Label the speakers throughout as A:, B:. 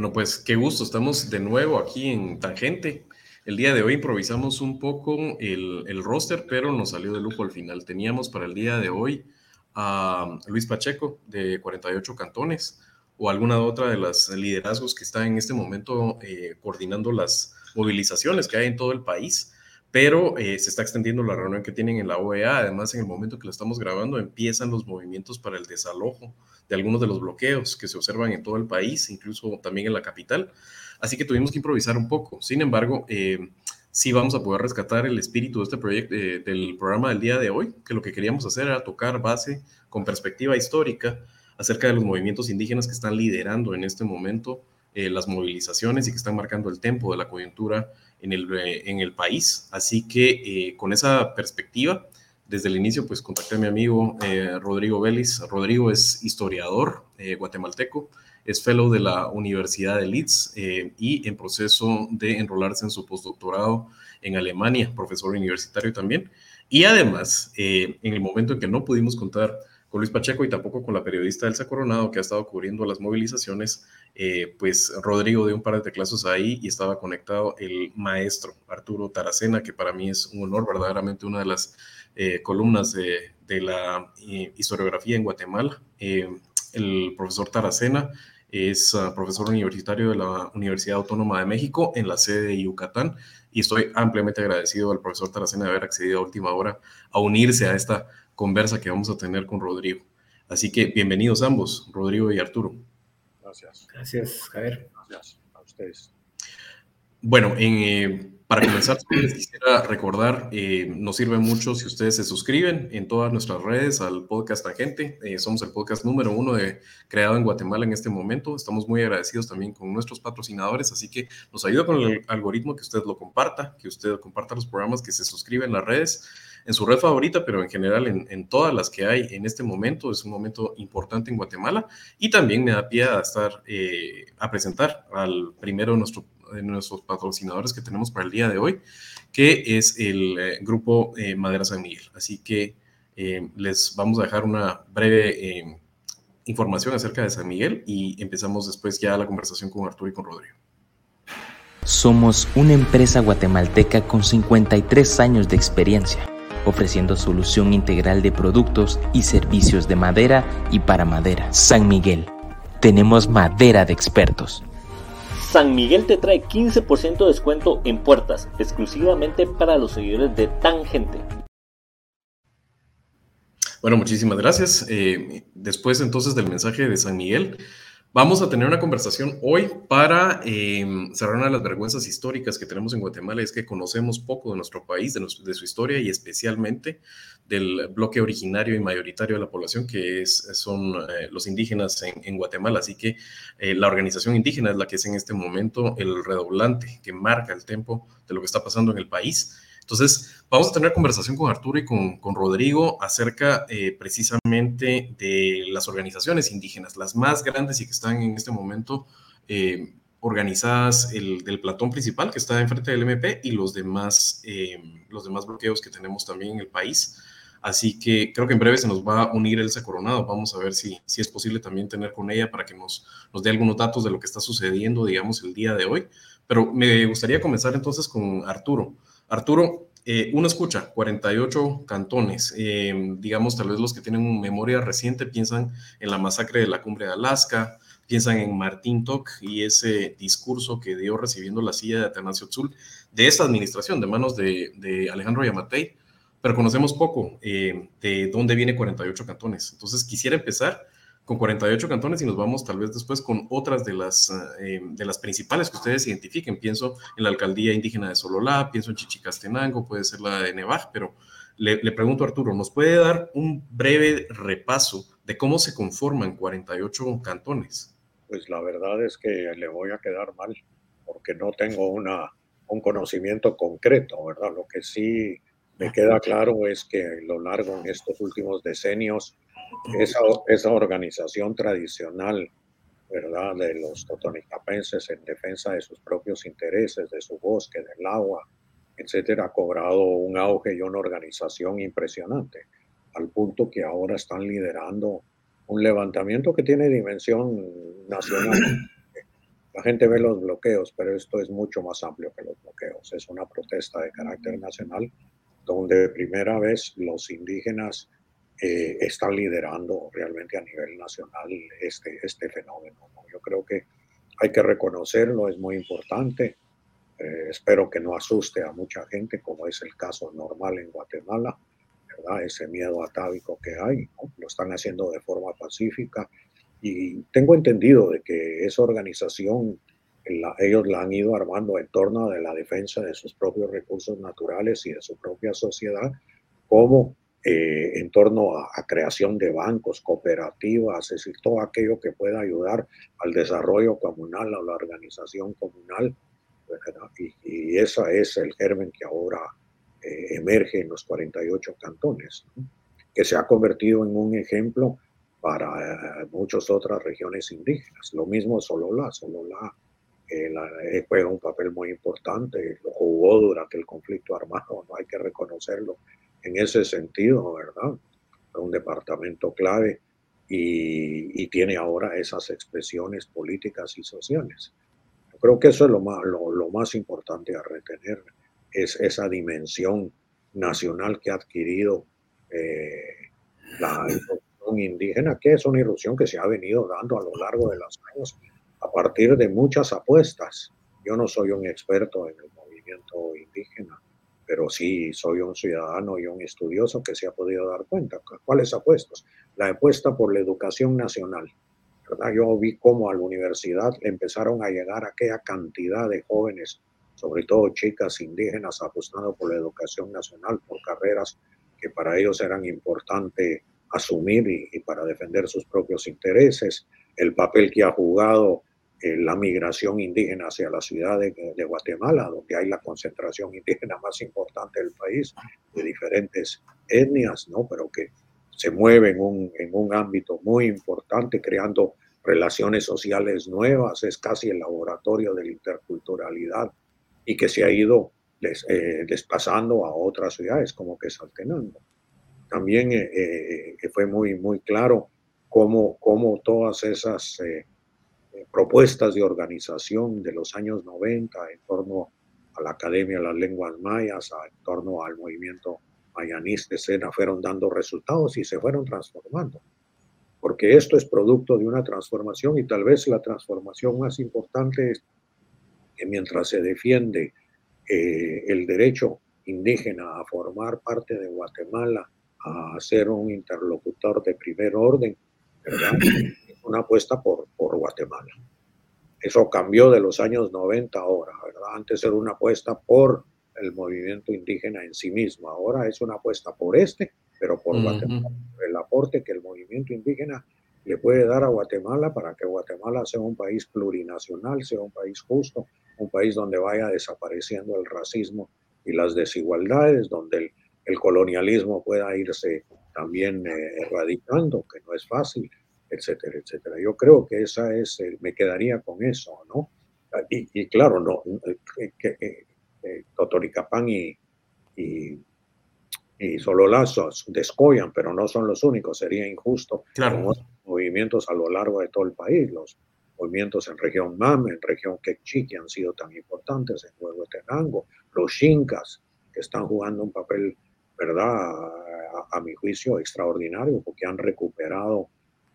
A: Bueno, pues qué gusto, estamos de nuevo aquí en Tangente. El día de hoy improvisamos un poco el, el roster, pero nos salió de lujo al final. Teníamos para el día de hoy a Luis Pacheco, de 48 cantones, o alguna otra de las liderazgos que está en este momento eh, coordinando las movilizaciones que hay en todo el país pero eh, se está extendiendo la reunión que tienen en la OEA. Además, en el momento que lo estamos grabando, empiezan los movimientos para el desalojo de algunos de los bloqueos que se observan en todo el país, incluso también en la capital. Así que tuvimos que improvisar un poco. Sin embargo, eh, sí vamos a poder rescatar el espíritu de este proyecto, eh, del programa del día de hoy, que lo que queríamos hacer era tocar base con perspectiva histórica acerca de los movimientos indígenas que están liderando en este momento las movilizaciones y que están marcando el tempo de la coyuntura en el, eh, en el país. Así que eh, con esa perspectiva, desde el inicio, pues contacté a mi amigo eh, Rodrigo Vélez. Rodrigo es historiador guatemalteco, es fellow de la Universidad de Leeds y en proceso de enrolarse en su postdoctorado en Alemania, profesor universitario también. Y además, en el momento en que no pudimos contar con Luis Pacheco y tampoco con la periodista Elsa Coronado, que ha estado cubriendo las movilizaciones, eh, pues Rodrigo dio un par de teclazos ahí y estaba conectado el maestro Arturo Taracena, que para mí es un honor, verdaderamente una de las eh, columnas de, la eh, historiografía en Guatemala. el profesor Taracena es ah, profesor universitario de la Universidad Autónoma de México en la sede de Yucatán y estoy ampliamente agradecido al profesor Taracena de haber accedido a última hora a unirse a esta conversa que vamos a tener con Rodrigo. Así que bienvenidos ambos, Rodrigo y Arturo.
B: Gracias. Gracias, Javier.
A: Gracias a ustedes. Bueno, eh, para comenzar, les quisiera recordar, eh, nos sirve mucho si ustedes se suscriben en todas nuestras redes al podcast Agente. Eh, somos el podcast número uno de, creado en Guatemala en este momento. Estamos muy agradecidos también con nuestros patrocinadores, así que nos ayuda con el algoritmo que usted lo comparta, que usted comparta los programas, que se suscriben en las redes en su red favorita, pero en general en, todas las que hay en este momento. Es un momento importante en Guatemala y también me da pie a estar, eh, a presentar al primero de, nuestros patrocinadores que tenemos para el día de hoy, que es el eh, grupo eh, Madera San Miguel. Así que les vamos a dejar una breve información acerca de San Miguel y empezamos después ya la conversación con Arturo y con Rodrigo.
C: Somos una empresa guatemalteca con 53 años de experiencia ofreciendo solución integral de productos y servicios de madera y para madera. San Miguel, tenemos madera de expertos.
D: San Miguel te trae 15% de descuento en puertas, exclusivamente para los seguidores de Tangente.
A: Bueno, muchísimas gracias. Eh, después entonces del mensaje de San Miguel, Vamos a tener una conversación hoy para em, cerrar una de las vergüenzas históricas que tenemos en Guatemala, es que conocemos poco de nuestro país, de, su historia y especialmente del bloque originario y mayoritario de la población, que son eh, los indígenas en, Guatemala. Así que eh, la organización indígena es la que es en este momento el redoblante que marca el tempo de lo que está pasando en el país. Entonces, vamos a tener conversación con Arturo y con, Rodrigo acerca eh, precisamente de las organizaciones indígenas, las más grandes y que están en este momento eh, organizadas el, del platón principal que está enfrente del MP y los demás, eh, los demás bloqueos que tenemos también en el país. Así que creo que en breve se nos va a unir Elsa Coronado. Vamos a ver si, si es posible también tener con ella para que nos, nos dé algunos datos de lo que está sucediendo, digamos, el día de hoy. Pero me gustaría comenzar entonces con Arturo. Arturo, eh, uno escucha 48 cantones, eh, digamos, tal vez los que tienen memoria reciente piensan en la masacre de la cumbre de Alaska, piensan en Martín Toc y ese discurso que dio recibiendo la silla de Atanasio Tzul de esta administración, de manos de, Alejandro Yamatei, pero conocemos poco eh, de dónde viene 48 cantones. Entonces, quisiera empezar con 48 cantones y nos vamos tal vez después con otras de las, eh, de las principales que ustedes identifiquen. Pienso en la alcaldía indígena de Sololá, pienso en Chichicastenango, puede ser la de Nevaj, pero le, pregunto a Arturo, ¿nos puede dar un breve repaso de cómo se conforman 48 cantones?
B: Pues la verdad es que le voy a quedar mal porque no tengo una, un conocimiento concreto, ¿verdad? Lo que sí me queda claro es que a lo largo en estos últimos decenios esa, esa organización tradicional, ¿verdad?, de los totonicapenses en defensa de sus propios intereses, de su bosque, del agua, etcétera, ha cobrado un auge y una organización impresionante, al punto que ahora están liderando un levantamiento que tiene dimensión nacional. la gente ve los bloqueos, pero esto es mucho más amplio que los bloqueos. Es una protesta de carácter nacional donde de primera vez los indígenas eh, están liderando realmente a nivel nacional este, este fenómeno. Yo creo que hay que reconocerlo, es muy importante. Eh, espero que no asuste a mucha gente, como es el caso normal en Guatemala, ¿verdad? Ese miedo atávico que hay, lo están haciendo de forma pacífica. Y tengo entendido de que esa organización, ellos la han ido armando en torno a la defensa de sus propios recursos naturales y de su propia sociedad, como eh, en torno a, creación de bancos, cooperativas, es decir, todo aquello que pueda ayudar al desarrollo comunal, a la organización comunal. Y, y ese es el germen que ahora eh, emerge en los 48 cantones, que se ha convertido en un ejemplo para eh, muchas otras regiones indígenas. Lo mismo Solola juega un papel muy importante, lo jugó durante el conflicto armado, no hay que reconocerlo en ese sentido, ¿verdad? Un departamento clave y, tiene ahora esas expresiones políticas y sociales. Yo creo que eso es lo más, lo, más importante a retener, es esa dimensión nacional que ha adquirido eh, la irrupción indígena, que es una irrupción que se ha venido dando a lo largo de los años a partir de muchas apuestas. Yo no soy un experto en el movimiento indígena, pero sí soy un ciudadano y un estudioso que se ha podido dar cuenta. ¿Cuáles apuestas? La apuesta por la educación nacional. ¿verdad? Yo vi cómo a la universidad empezaron a llegar aquella cantidad de jóvenes, sobre todo chicas indígenas, apostando por la educación nacional, por carreras que para ellos eran importantes asumir y, y para defender sus propios intereses. El papel que ha jugado eh, la migración indígena hacia la ciudad de, Guatemala, donde hay la concentración indígena más importante del país, de diferentes etnias, ¿no? pero que se mueve en un, en un ámbito muy importante, creando relaciones sociales nuevas, es casi el laboratorio de la interculturalidad y que se ha ido eh, desplazando a otras ciudades como que Saltenango. También eh, fue muy, muy claro cómo, cómo todas esas propuestas de organización de los años 90 en torno a la Academia de las Lenguas Mayas, en torno al movimiento mayanista escena, fueron dando resultados y se fueron transformando. Porque esto es producto de una transformación y tal vez la transformación más importante es que mientras se defiende eh, el derecho indígena a formar parte de Guatemala, a ser un interlocutor de primer orden, ¿verdad? Una apuesta por, por Guatemala. Eso cambió de los años 90 ahora, ¿verdad? Antes era una apuesta por el movimiento indígena en sí mismo, ahora es una apuesta por este, pero por Guatemala, el aporte que el movimiento indígena le puede dar a Guatemala para que Guatemala sea un país plurinacional, sea un país justo, un país donde vaya desapareciendo el racismo y las desigualdades, donde el, el colonialismo pueda irse también eh, erradicando, que no es fácil, etcétera, etcétera. Yo creo que esa es, me quedaría con eso, ¿no? Y, claro, no, eh, que, eh, eh, Totoricapán y, y, y Sololazos descollan, pero no son los únicos, sería injusto.
A: Claro.
B: movimientos a lo largo de todo el país, los movimientos en región MAM, en región Quechí, que han sido tan importantes, en Huehuetenango, los Xincas, que están jugando un papel, ¿verdad?, a mi juicio extraordinario, porque han recuperado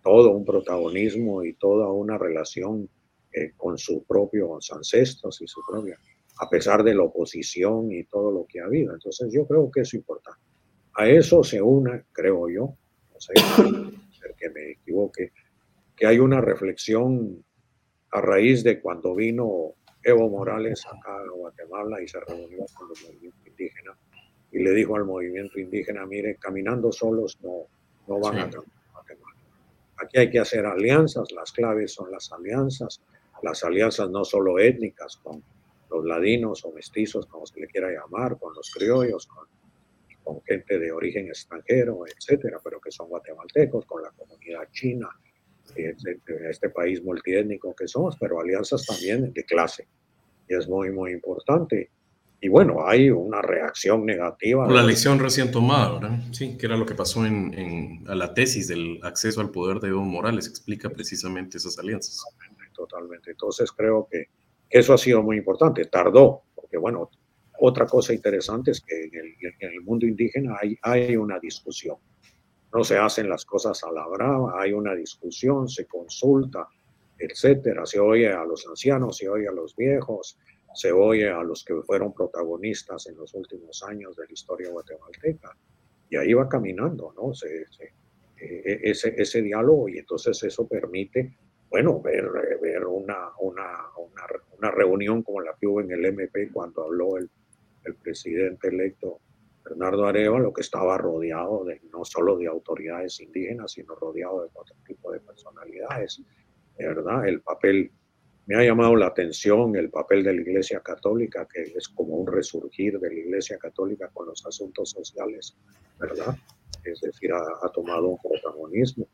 B: todo un protagonismo y toda una relación eh, con sus propios ancestros y su propia, a pesar de la oposición y todo lo que ha habido. Entonces yo creo que es importante. A eso se une, creo yo, no sé, que me equivoque, que hay una reflexión a raíz de cuando vino Evo Morales acá a Guatemala y se reunió con los movimientos indígenas y le dijo al movimiento indígena, mire, caminando solos no, no van a cambiar Aquí hay que hacer alianzas, las claves son las alianzas, las alianzas no solo étnicas con los ladinos o mestizos, como se le quiera llamar, con los criollos, con, con gente de origen extranjero, etcétera, pero que son guatemaltecos, con la comunidad china, este país multiétnico que somos, pero alianzas también de clase. Y es muy, muy importante. Y bueno, hay una reacción negativa.
A: La lección recién tomada, ¿verdad? Sí, que era lo que pasó en, a la tesis del acceso al poder de Evo Morales, explica precisamente esas alianzas.
B: totalmente. Entonces creo que eso ha sido muy importante. Tardó, porque bueno, otra cosa interesante es que en el, mundo indígena hay, hay una discusión. No se hacen las cosas a la brava, hay una discusión, se consulta, etcétera. Se oye a los ancianos, se oye a los viejos, se oye a los que fueron protagonistas en los últimos años de la historia guatemalteca. Y ahí va caminando, ¿no? Se, e, ese, ese diálogo y entonces eso permite, bueno, ver, ver una, una, una, reunión como la que hubo en el MP cuando habló el, el presidente electo Bernardo lo que estaba rodeado de no solo de autoridades indígenas, sino rodeado de otro tipo de personalidades, ¿verdad? El papel, me ha llamado la atención el papel de la Iglesia Católica, que es como un resurgir de la Iglesia Católica con los asuntos sociales, ¿verdad? es decir, ha, tomado un protagonismo.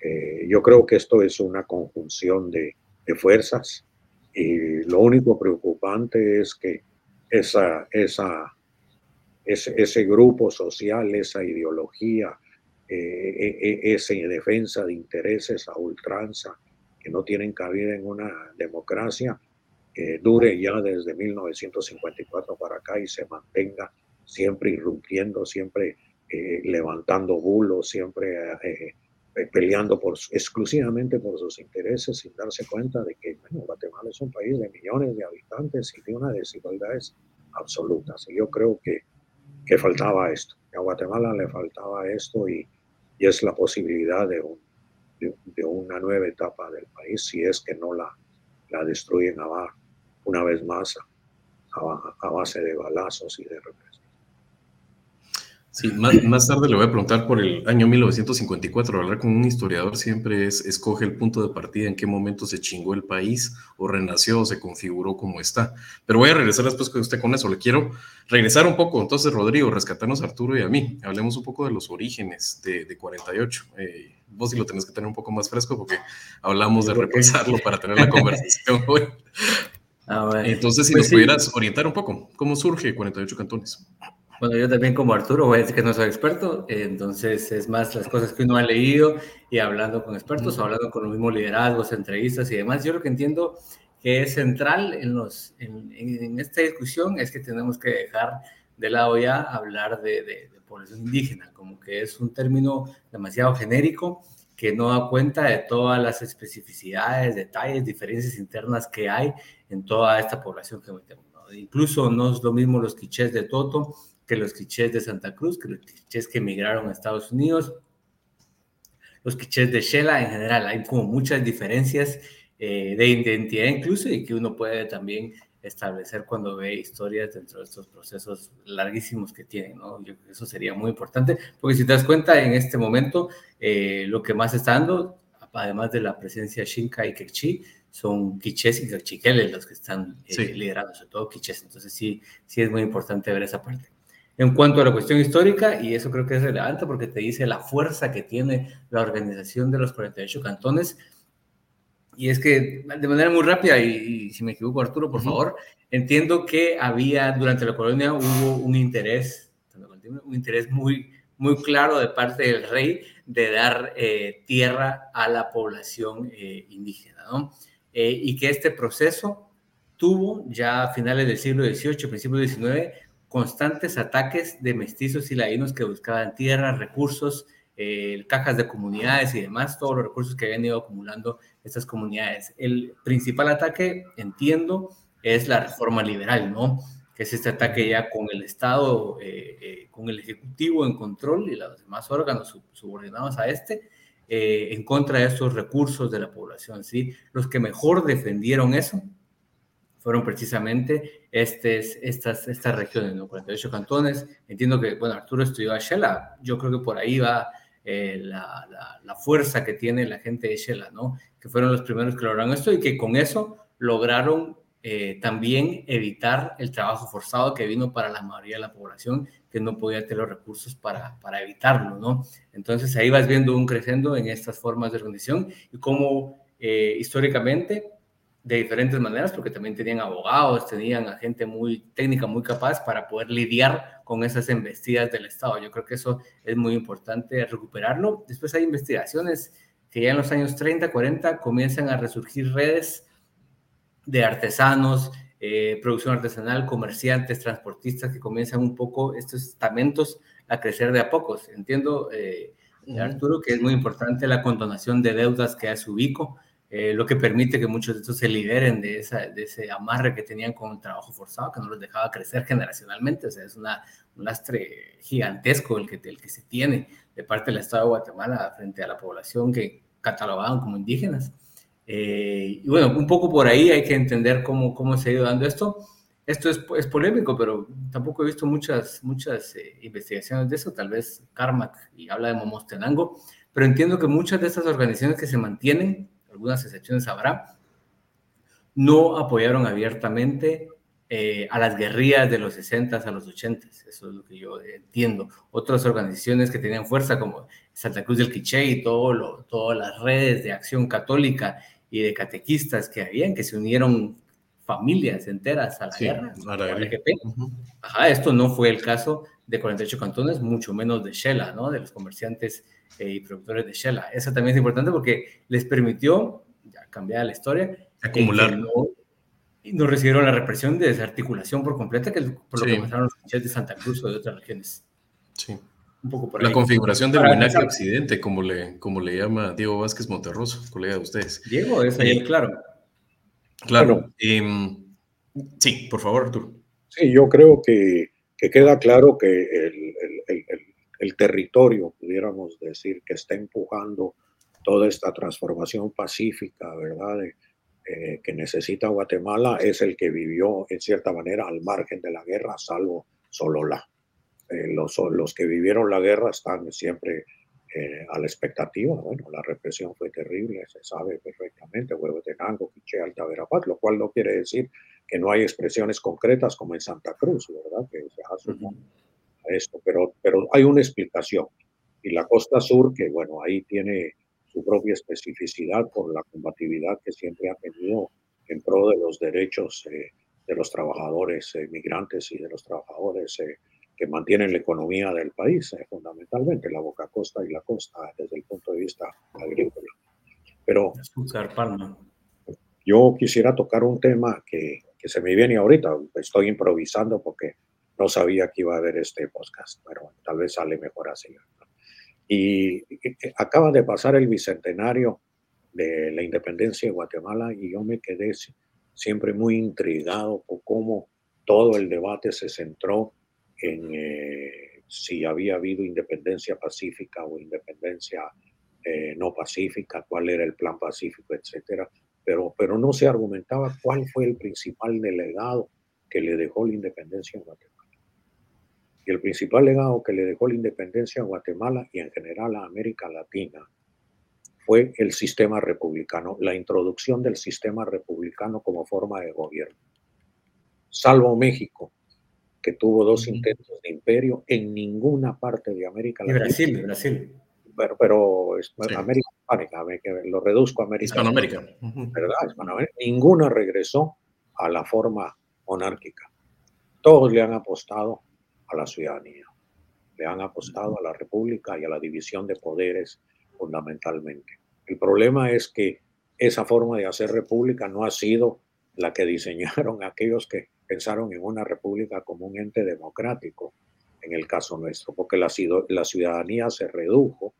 B: Eh, yo creo que esto es una conjunción de, fuerzas y lo único preocupante es que esa, esa, ese, grupo social, esa ideología, eh, e, esa defensa de intereses a ultranza no tienen cabida en una democracia, que dure ya desde 1954 para acá y se mantenga siempre irrumpiendo, siempre eh, levantando bulos, siempre eh, eh, peleando por, exclusivamente por sus intereses sin darse cuenta de que Guatemala es un país de millones de habitantes y de una desigualdades absolutas. Y yo creo que, que faltaba esto, que a Guatemala le faltaba esto y, y es la posibilidad de, un, de, una nueva etapa del país si es que no la, la destruyen abajo, una vez más a, a base de balazos y de represión.
A: Sí, más, tarde le voy a preguntar por el año 1954. Hablar con un historiador siempre es escoge el punto de partida, en qué momento se chingó el país o renació o se configuró como está. Pero voy a regresar después con usted con eso. Le quiero regresar un poco. Entonces, Rodrigo, rescatarnos a Arturo y a mí. Hablemos un poco de los orígenes de, 48. Eh, vos sí lo tenés que tener un poco más fresco porque hablamos de repensarlo para tener la conversación hoy. Entonces, si pues nos pudieras orientar un poco, ¿cómo surge 48 cantones?
E: Bueno, yo también como Arturo voy a decir que no soy experto, entonces es más las cosas que uno ha leído y hablando con expertos o hablando con los mismos liderazgos, entrevistas y demás. Yo lo que entiendo que es central en, los, en, esta discusión es que tenemos que dejar de lado ya hablar de, de, de población indígena, como que es un término demasiado genérico que no da cuenta de todas las especificidades, detalles, diferencias internas que hay en toda esta población que metemos. Incluso no es lo mismo los quichés de Toto que los quichés de Santa Cruz, que los quichés que emigraron a Estados Unidos, los quichés de Shela en general. Hay como muchas diferencias eh, de identidad incluso y que uno puede también establecer cuando ve historias dentro de estos procesos larguísimos que tienen, ¿no? Yo, eso sería muy importante, porque si te das cuenta, en este momento, eh, lo que más está dando, además de la presencia Shinka y Kekchi, son quichés y cachiqueles los que están eh, liderando, sobre todo quichés. Entonces sí, sí es muy importante ver esa parte en cuanto a la cuestión histórica, y eso creo que es relevante porque te dice la fuerza que tiene la organización de los 48 cantones. Y es que de manera muy rápida, y, si me equivoco Arturo, por favor, entiendo que había durante la colonia hubo un interés, un interés muy, muy claro de parte del rey de dar eh, tierra a la población eh, indígena, ¿no? Eh, y que este proceso tuvo ya a finales del siglo XVIII, principios del XIX, constantes ataques de mestizos y ladinos que buscaban tierras, recursos, eh, cajas de comunidades y demás, todos los recursos que habían ido acumulando estas comunidades. El principal ataque, entiendo, es la reforma liberal, ¿no? Que es este ataque ya con el Estado, eh, eh, con el Ejecutivo en control y los demás órganos subordinados a este, en contra de estos recursos de la población, ¿sí? Los que mejor defendieron eso fueron precisamente estas, estas regiones, ¿no? 48 cantones. Entiendo que, bueno, Arturo estudió a Shela, yo creo que por ahí va eh, la, la, fuerza que tiene la gente de Shela, ¿no? Que fueron los primeros que lograron esto y que con eso lograron eh, también evitar el trabajo forzado que vino para la mayoría de la población que no podía tener los recursos para, para evitarlo, ¿no? Entonces ahí vas viendo un crecendo en estas formas de organización y cómo eh, históricamente de diferentes maneras, porque también tenían abogados, tenían a gente muy técnica, muy capaz para poder lidiar con esas embestidas del Estado. Yo creo que eso es muy importante recuperarlo. Después hay investigaciones que ya en los años 30, 40 comienzan a resurgir redes de artesanos, eh, producción artesanal, comerciantes, transportistas que comienzan un poco estos estamentos a crecer de a pocos. Entiendo, eh, Arturo, que es muy importante la condonación de deudas que hace Ubico, eh, lo que permite que muchos de estos se liberen de, esa, de ese amarre que tenían con el trabajo forzado, que no los dejaba crecer generacionalmente. O sea, es una, un lastre gigantesco el que, el que se tiene de parte del Estado de Guatemala frente a la población que catalogaban como indígenas. Eh, y bueno, un poco por ahí hay que entender cómo, cómo se ha ido dando esto. Esto es, es polémico, pero tampoco he visto muchas, muchas eh, investigaciones de eso, tal vez Carmack y habla de Momostenango, pero entiendo que muchas de estas organizaciones que se mantienen algunas excepciones habrá, no apoyaron abiertamente eh, a las guerrillas de los 60 a los 80. Eso es lo que yo entiendo. Otras organizaciones que tenían fuerza, como Santa Cruz del Quiché y todo todas las redes de acción católica y de catequistas que habían, que se unieron familias enteras a la guerra. esto no fue el caso de 48 cantones, mucho menos de Shela, ¿no? de los comerciantes eh, y productores de Shela. Eso también es importante porque les permitió, ya cambiar la historia,
A: acumular.
E: y no recibieron la represión de desarticulación por completa, que por lo que pasaron los comerciantes de Santa Cruz o de otras regiones.
A: Sí. Un poco por la configuración del Buenaje Occidente, como le, como le llama Diego Vázquez Monterroso, colega de ustedes.
E: Diego, es ahí, claro.
A: Claro. Em, sí, por favor, Arturo.
B: Sí, yo creo que, que queda claro que el, el, el, territorio, pudiéramos decir, que está empujando toda esta transformación pacífica, ¿verdad? Eh, que necesita Guatemala es el que vivió en cierta manera al margen de la guerra, salvo Solola. Eh, los, los que vivieron la guerra están siempre eh, a la expectativa. Bueno, la represión fue terrible, se sabe perfectamente, Huehuetenango, Quiché, Alta Verapaz, lo cual no quiere decir que no hay expresiones concretas como en Santa Cruz, ¿verdad? Que se hace esto, pero, pero hay una explicación. Y la costa sur, que bueno, ahí tiene su propia especificidad por la combatividad que siempre ha tenido en pro de los derechos eh, de los trabajadores eh, migrantes y de los trabajadores que mantienen la economía del país, eh, fundamentalmente la boca costa y la costa desde el punto de vista agrícola. Pero yo quisiera tocar un tema que, que, se me viene ahorita, estoy improvisando porque no sabía que iba a haber este podcast, pero tal vez sale mejor así. Y, acaba de pasar el bicentenario de la independencia de Guatemala y yo me quedé siempre muy intrigado por cómo todo el debate se centró en eh, si había habido independencia pacífica o independencia eh, no pacífica, cuál era el plan pacífico, etcétera. Pero, pero no se argumentaba cuál fue el principal delegado que le dejó la independencia a Guatemala. Y el principal legado que le dejó la independencia a Guatemala y en general a América Latina fue el sistema republicano, la introducción del sistema republicano como forma de gobierno. Salvo México, que tuvo dos intentos de imperio en ninguna parte de América
E: Latina. Brasil, Brasil.
B: Pero, pero América Hispánica, lo reduzco a América
A: Hispanoamérica.
B: ¿Verdad? Hispanoamérica. Ninguna regresó a la forma monárquica. Todos le han apostado a la ciudadanía, le han apostado a la república y a la división de poderes fundamentalmente. El problema es que esa forma de hacer república no ha sido la que diseñaron aquellos que pensaron en una república como un ente democrático, en el caso nuestro, porque la, la ciudadanía se redujo,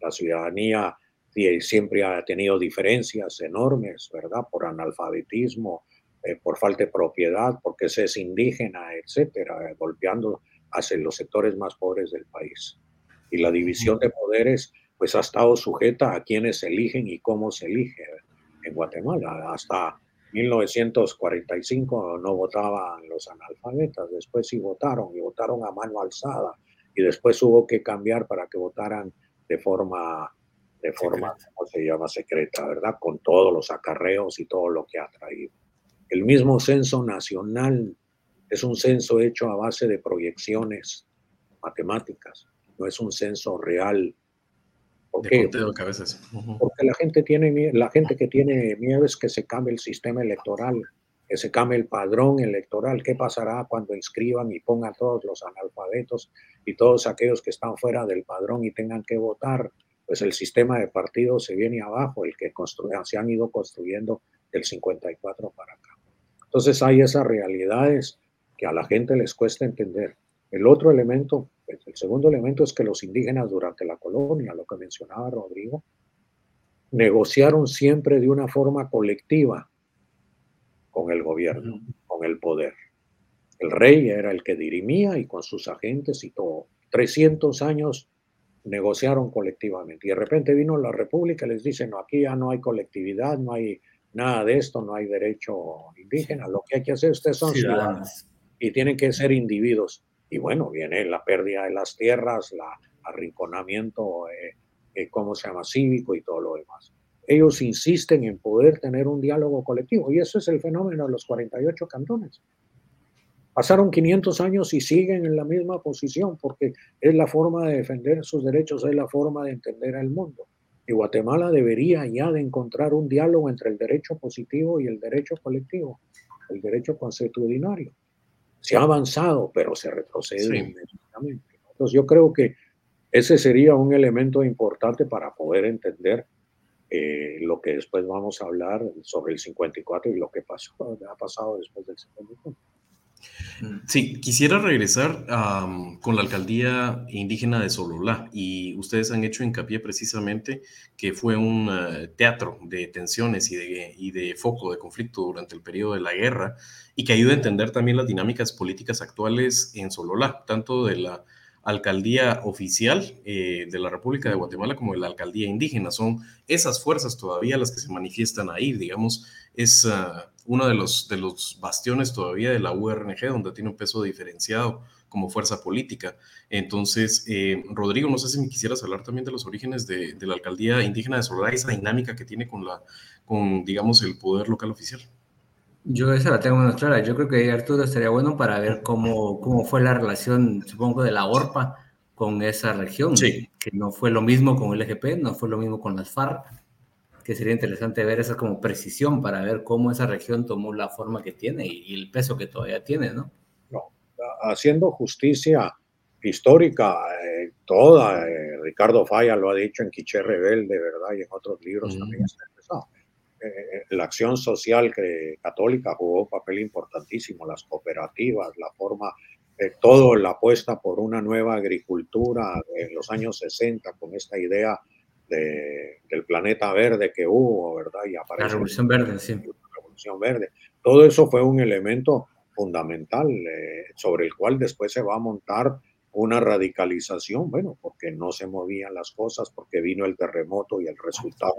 B: la ciudadanía siempre ha tenido diferencias enormes, ¿verdad? Por analfabetismo, eh, por falta de propiedad, porque se es indígena, etcétera, eh, golpeando hacia los sectores más pobres del país. Y la división de poderes, pues ha estado sujeta a quienes eligen y cómo se elige en Guatemala. Hasta 1945 no votaban los analfabetas, después sí votaron y votaron a mano alzada y después hubo que cambiar para que votaran de forma, de forma, ¿cómo se llama? Secreta, ¿verdad? Con todos los acarreos y todo lo que ha traído. El mismo censo nacional es un censo hecho a base de proyecciones matemáticas, no es un censo real
A: ¿Por qué?
B: Porque la gente, tiene, la gente que tiene miedo es que se cambie el sistema electoral, que se cambie el padrón electoral. ¿Qué pasará cuando inscriban y pongan todos los analfabetos y todos aquellos que están fuera del padrón y tengan que votar? pues el sistema de partidos se viene abajo, el que se han ido construyendo del 54 para acá. Entonces hay esas realidades que a la gente les cuesta entender. El otro elemento, el segundo elemento es que los indígenas durante la colonia, lo que mencionaba Rodrigo, negociaron siempre de una forma colectiva con el gobierno, con el poder. El rey era el que dirimía y con sus agentes y todo. 300 años negociaron colectivamente y de repente vino la república y les dice, no, aquí ya no hay colectividad, no hay nada de esto, no hay derecho indígena, lo que hay que hacer ustedes son ciudadanos y tienen que ser individuos. Y bueno, viene la pérdida de las tierras, el arrinconamiento, eh, eh, ¿cómo se llama?, cívico y todo lo demás. Ellos insisten en poder tener un diálogo colectivo y eso es el fenómeno de los 48 cantones. Pasaron 500 años y siguen en la misma posición porque es la forma de defender sus derechos, es la forma de entender al mundo. Y Guatemala debería ya de encontrar un diálogo entre el derecho positivo y el derecho colectivo, el derecho consuetudinario. Se ha avanzado, pero se retrocede inmediatamente. Entonces yo creo que ese sería un elemento importante para poder entender eh, lo que después vamos a hablar sobre el 54 y lo que pasó, ha pasado después del 54.
A: Sí, quisiera regresar con la alcaldía indígena de Sololá y ustedes han hecho hincapié precisamente que fue un eh, teatro de tensiones y de, y de, foco de conflicto durante el periodo de la guerra y que ayuda a entender también las dinámicas políticas actuales en Sololá, tanto de la alcaldía oficial eh, de la República de Guatemala como de la alcaldía indígena. Son esas fuerzas todavía las que se manifiestan ahí, digamos, es ah, uno de los, de los bastiones todavía de la URNG, donde tiene un peso diferenciado como fuerza política. Entonces, eh, Rodrigo, no sé si me quisieras hablar también de los orígenes de, la alcaldía indígena de Sololá, esa dinámica que tiene con, la, con, digamos, el poder local oficial.
E: Yo esa la tengo menos clara. Yo creo que Arturo estaría bueno para ver cómo, cómo fue la relación, supongo, de la ORPA con esa región.
A: Sí.
E: Que no fue lo mismo con el EGP, no fue lo mismo con las FARC, que sería interesante ver esa como precisión para ver cómo esa región tomó la forma que tiene y, el peso que todavía tiene, ¿no?
B: No, haciendo justicia histórica, eh, toda, eh, Ricardo Falla lo ha dicho en Quiché Rebelde, ¿verdad? Y en otros libros también está empezado eh, la acción social que, católica jugó un papel importantísimo, las cooperativas, la forma, eh, todo la apuesta por una nueva agricultura en los años 60 con esta idea de, del planeta verde que hubo, ¿verdad? Y
E: la Revolución Verde, sí.
B: La Revolución Verde. Todo eso fue un elemento fundamental eh, sobre el cual después se va a montar una radicalización, bueno, porque no se movían las cosas, porque vino el terremoto y el resultado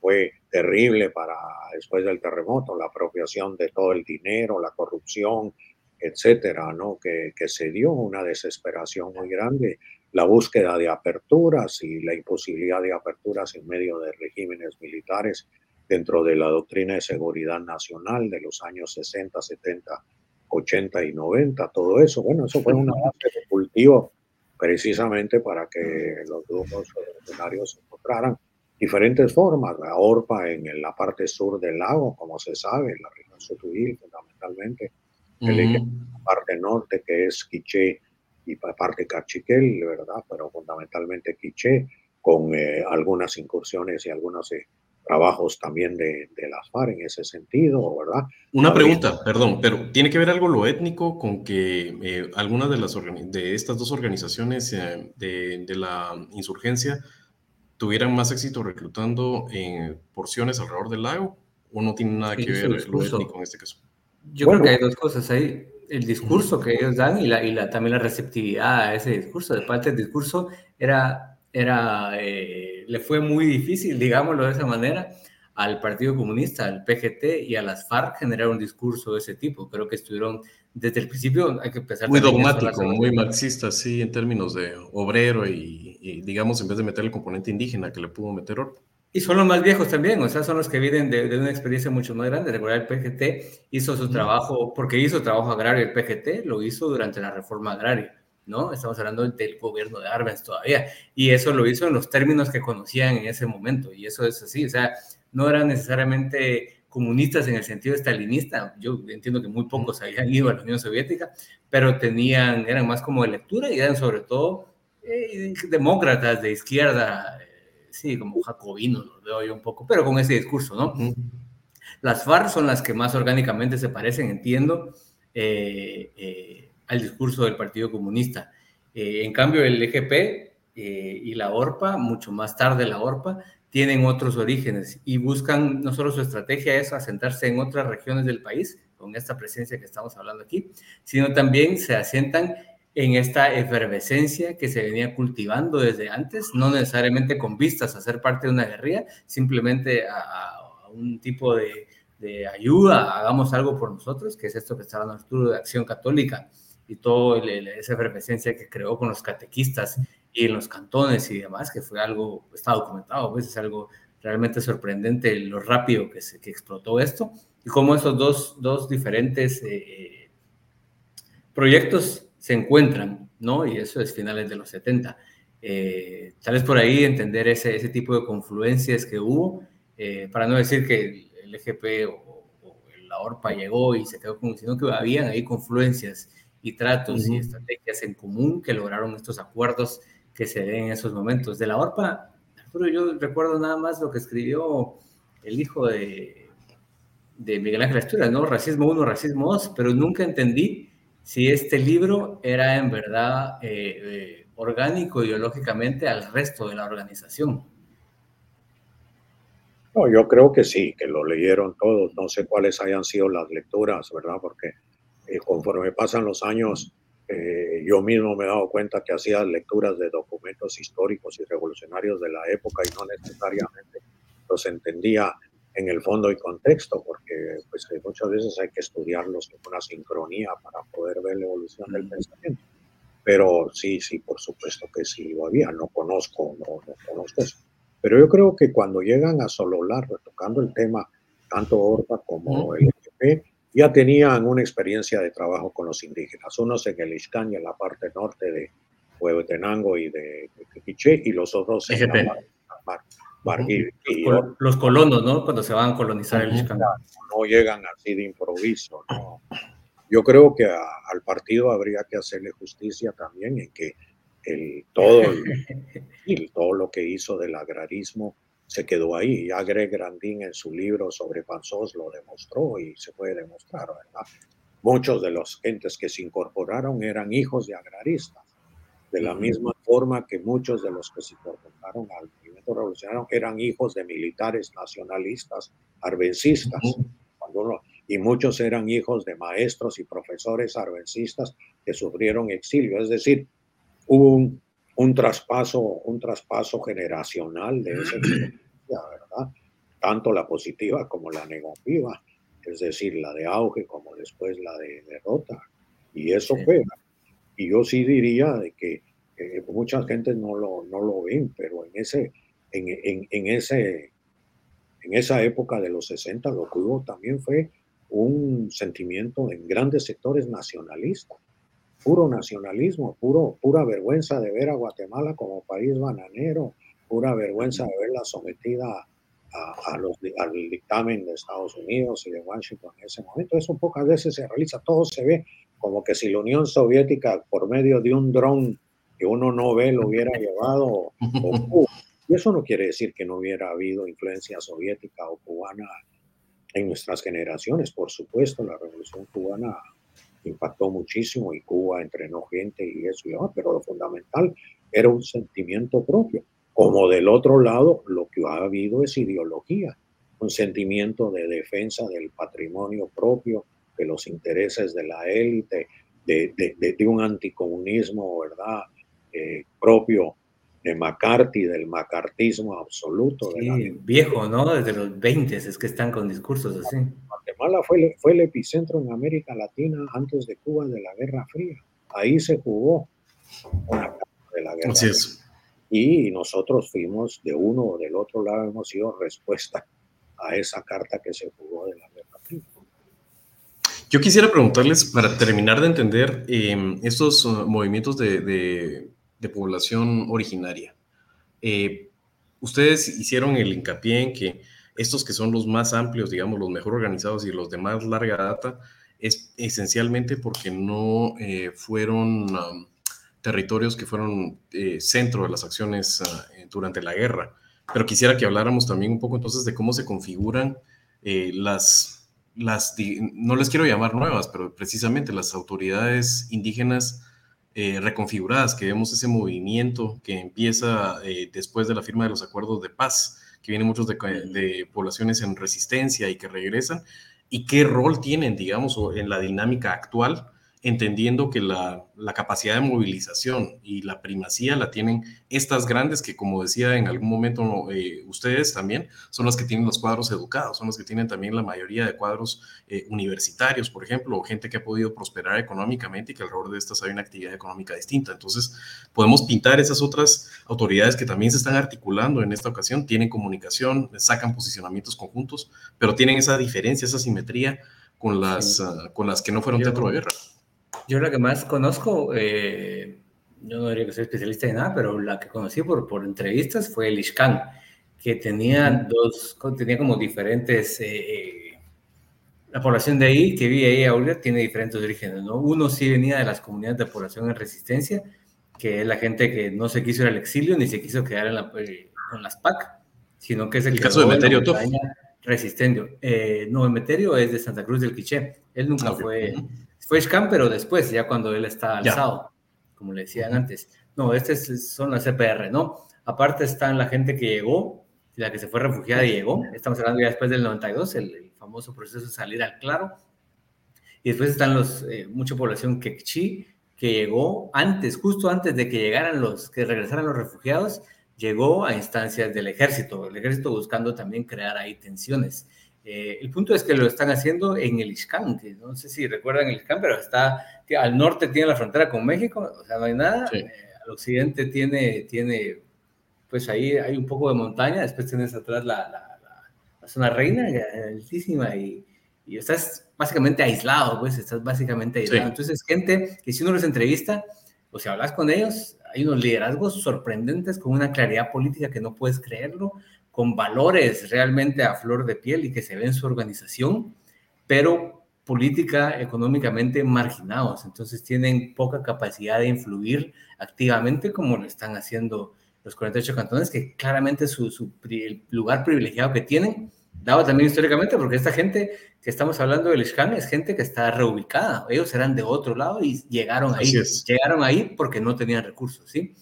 B: fue terrible para después del terremoto, la apropiación de todo el dinero, la corrupción, etcétera, ¿no? Que, que se dio una desesperación muy grande, la búsqueda de aperturas y la imposibilidad de aperturas en medio de regímenes militares dentro de la doctrina de seguridad nacional de los años 60, 70, 80 y 90, todo eso, bueno, eso fue una base de cultivo precisamente para que los grupos revolucionarios encontraran diferentes formas. La ORPA en la parte sur del lago, como se sabe, en la región Sotuil fundamentalmente, la parte norte que es Quiché y parte Cachiquel, ¿verdad? Pero fundamentalmente Quiché, con eh, algunas incursiones y algunos eh, trabajos también de, de, las FARC en ese sentido, ¿verdad?
A: Una pregunta, perdón, pero ¿tiene que ver algo lo étnico con que eh, algunas de, las de estas dos organizaciones de, de la insurgencia tuvieran más éxito reclutando en porciones alrededor del lago o no tiene nada que ver lo étnico en este caso?
E: Yo creo que hay dos cosas ahí. El discurso que ellos dan y, la, y la, también la receptividad a ese discurso. De parte del discurso era, era eh, le fue muy difícil, digámoslo de esa manera, al Partido Comunista, al PGT y a las FARC generar un discurso de ese tipo. Creo que estuvieron desde el principio, hay que empezar.
A: Muy dogmático, muy marxista, sí, en términos de obrero y, digamos, en vez de meter el componente indígena que le pudo meter Orpo.
E: Y son los más viejos también, o sea, son los que vienen de, una experiencia mucho más grande. Recordar, el PGT hizo su trabajo, porque hizo trabajo agrario, el PGT lo hizo durante la reforma agraria, ¿no? Estamos hablando del gobierno de Arbenz todavía, y eso lo hizo en los términos que conocían en ese momento, y eso es así, o sea, no era necesariamente comunistas en el sentido estalinista. Yo entiendo que muy pocos habían ido a la Unión Soviética, pero tenían, eran más como de lectura y eran sobre todo eh, demócratas de izquierda, sí, como jacobinos, lo veo yo un poco, pero con ese discurso, ¿no? Las FARC son las que más orgánicamente se parecen, entiendo, eh, eh, al discurso del Partido Comunista. en cambio, el EGP y la ORPA, mucho más tarde la ORPA, tienen otros orígenes y buscan, no solo su estrategia es asentarse en otras regiones del país, con esta presencia que estamos hablando aquí, sino también se asientan en esta efervescencia que se venía cultivando desde antes, no necesariamente con vistas a ser parte de una guerrilla, simplemente a, un tipo de, ayuda, hagamos algo por nosotros, que es esto que está hablando Arturo de Acción Católica y toda esa efervescencia que creó con los catequistas y en los cantones y demás, que fue algo, está documentado, pues es algo realmente sorprendente lo rápido que, se, que explotó esto y cómo esos dos, dos diferentes eh, eh, proyectos se encuentran, ¿no? Y eso es finales de los 70. Eh, tal vez por ahí entender ese, ese tipo de confluencias que hubo, para no decir que el EGP o, la ORPA llegó y se quedó con, sino que habían ahí confluencias y tratos y estrategias en común que lograron estos acuerdos que se den en esos momentos. De la ORPA, yo recuerdo nada más lo que escribió el hijo de de Miguel Ángel Asturias, ¿no? Racismo 1, Racismo 2, pero nunca entendí si este libro era en verdad eh, eh, orgánico ideológicamente al resto de la organización.
B: No, yo creo que sí, que lo leyeron todos. No sé cuáles hayan sido las lecturas, ¿verdad? Porque eh, conforme pasan los años, yo mismo me he dado cuenta que hacía lecturas de documentos históricos y revolucionarios de la época y no necesariamente los entendía en el fondo y contexto, porque pues, eh, muchas veces hay que estudiarlos con una sincronía para poder ver la evolución del pensamiento. Pero sí, sí, por supuesto que sí lo había, no conozco, no, conozco eso. Pero yo creo que cuando llegan a Sololar, tocando el tema, tanto Orba como el EGP, ya tenían una experiencia de trabajo con los indígenas, unos en el Ixcán y en la parte norte de Huehuetenango y de, de y los otros en la mar,
E: los colonos, ¿no? Cuando se van a colonizar el
B: No llegan así de improviso, ¿no? Yo creo que al partido habría que hacerle justicia también en que el, todo, el, todo lo que hizo del agrarismo se quedó ahí. Ya Greg Grandin en su libro sobre Panzós lo demostró y se puede demostrar, ¿verdad? Muchos de los gentes que se incorporaron eran hijos de agraristas, de la misma forma que muchos de los que se incorporaron al revolucionarios eran hijos de militares nacionalistas, arbencistas, y muchos eran hijos de maestros y profesores arbencistas que sufrieron exilio. Es decir, hubo un, traspaso, un traspaso generacional de esa experiencia, ¿verdad? Tanto la positiva como la negativa, es decir, la de auge como después la de derrota. Y eso fue. Y yo sí diría de que mucha gente no lo, no lo ven, pero en ese, en, en, ese, en esa época de los 60 lo que hubo también fue un sentimiento en grandes sectores nacionalistas, puro nacionalismo, puro, pura vergüenza de ver a Guatemala como país bananero, pura vergüenza de verla sometida a, los, al dictamen de Estados Unidos y de Washington en ese momento. Eso pocas veces se realiza, todo se ve como que si la Unión Soviética por medio de un dron que uno no ve lo hubiera llevado, o, y eso no quiere decir que no hubiera habido influencia soviética o cubana en nuestras generaciones. Por supuesto, la revolución cubana impactó muchísimo y Cuba entrenó gente y eso y demás, pero lo fundamental era un sentimiento propio. Como del otro lado, lo que ha habido es ideología, un sentimiento de defensa del patrimonio propio, de los intereses de la élite, de, de, un anticomunismo, ¿verdad? Eh, propio de McCarthy, del macartismo absoluto.
E: viejo, ¿no? Desde los 20 es que están con discursos así.
B: Guatemala fue, fue el epicentro en América Latina antes de Cuba de la Guerra Fría. Ahí se jugó una de la Guerra Fría. Y nosotros fuimos de uno o del otro lado, hemos sido respuesta a esa carta que se jugó de la Guerra.
A: Yo quisiera preguntarles, para terminar de entender eh, estos uh, movimientos de población originaria. Eh, ustedes hicieron el hincapié en que estos que son los más amplios, digamos, los mejor organizados y los de más larga data, es esencialmente porque no eh, fueron um, territorios que fueron eh, centro de las acciones uh, durante la guerra. pero quisiera que habláramos también un poco entonces de cómo se configuran las, las, no les quiero llamar nuevas, pero precisamente las autoridades indígenas eh, reconfiguradas, que vemos ese movimiento que empieza eh, después de la firma de los acuerdos de paz, que vienen muchos de, de, poblaciones en resistencia y que regresan, y qué rol tienen, digamos, en la dinámica actual entendiendo que la, capacidad de movilización y la primacía la tienen estas grandes que, como decía en algún momento eh, ustedes también, son las que tienen los cuadros educados, son las que tienen también la mayoría de cuadros eh, universitarios, por ejemplo, o gente que ha podido prosperar económicamente y que alrededor de estas hay una actividad económica distinta. Entonces, podemos pintar esas otras autoridades que también se están articulando en esta ocasión, tienen comunicación, sacan posicionamientos conjuntos, pero tienen esa diferencia, esa simetría con las, ah, con las que no fueron teatro de guerra.
E: Yo la que más conozco, eh, yo no diría que soy especialista en nada, pero la que conocí por, por entrevistas fue el Ishkan, que tenía dos, tenía como diferentes, eh, eh, la población de ahí, que vive ahí ahora, tiene diferentes orígenes, ¿no? Uno sí venía de las comunidades de población en resistencia, que es la gente que no se quiso ir al exilio ni se quiso quedar en la, con las PAC, sino que es el,
A: el caso de Meterio
E: Resistencia. no, Meterio es de Santa Cruz del Quiché. Él nunca fue fue Scam, pero después, ya cuando él está alzado, como le decían antes. No, estas son las CPR, ¿no? Aparte están la gente que llegó, la que se fue refugiada y llegó. Estamos hablando ya después del 92, el, famoso proceso de salir al claro. Y después están los, eh, mucha población quechí que llegó antes, justo antes de que llegaran los, que regresaran los refugiados, llegó a instancias del ejército, el ejército buscando también crear ahí tensiones. Eh, el punto es que lo están haciendo en el Ixcán, que no sé si recuerdan el Ixcán, pero está al norte tiene la frontera con México, o sea, no hay nada. Eh, al occidente tiene, tiene, pues ahí hay un poco de montaña, después tienes atrás la, la, zona reina, altísima, y, y, estás básicamente aislado, pues estás básicamente aislado. Entonces, gente que si uno los entrevista, o si hablas con ellos, hay unos liderazgos sorprendentes con una claridad política que no puedes creerlo, con valores realmente a flor de piel y que se ve en su organización, pero política económicamente marginados. Entonces tienen poca capacidad de influir activamente como lo están haciendo los 48 cantones, que claramente su, su el lugar privilegiado que tienen, dado también históricamente, porque esta gente que estamos hablando del Ishkan es gente que está reubicada. Ellos eran de otro lado y llegaron ahí. Llegaron ahí porque no tenían recursos, ¿sí?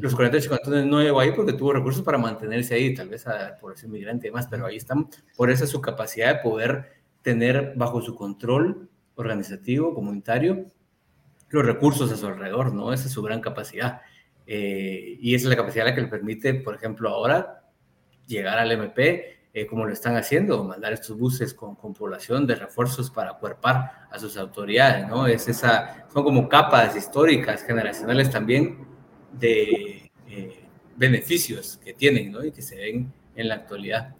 E: Los 48 cantones no llegó ahí porque tuvo recursos para mantenerse ahí, tal vez a población migrante y demás, pero ahí están por esa su capacidad de poder tener bajo su control organizativo, comunitario, los recursos a su alrededor, ¿no? Esa es su gran capacidad. Eh, y esa es la capacidad la que le permite, por ejemplo, ahora llegar al MP, eh, como lo están haciendo, mandar estos buses con, con, población de refuerzos para cuerpar a sus autoridades, ¿no? Es esa, son como capas históricas, generacionales también, de eh, beneficios que tienen ¿no? y que se ven en la actualidad.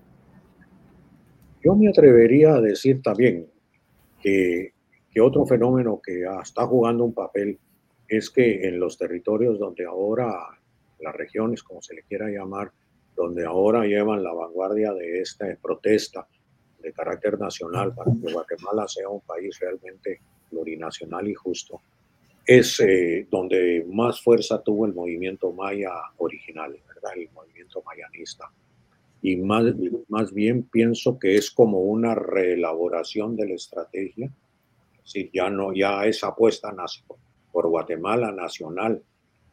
B: Yo me atrevería a decir también que, que otro fenómeno que está jugando un papel es que en los territorios donde ahora, las regiones, como se le quiera llamar, donde ahora llevan la vanguardia de esta protesta de carácter nacional para que Guatemala sea un país realmente plurinacional y justo, es eh, donde más fuerza tuvo el movimiento maya original, ¿verdad? El movimiento mayanista. Y más, más bien pienso que es como una reelaboración de la estrategia. Si ya no, ya esa apuesta por Guatemala nacional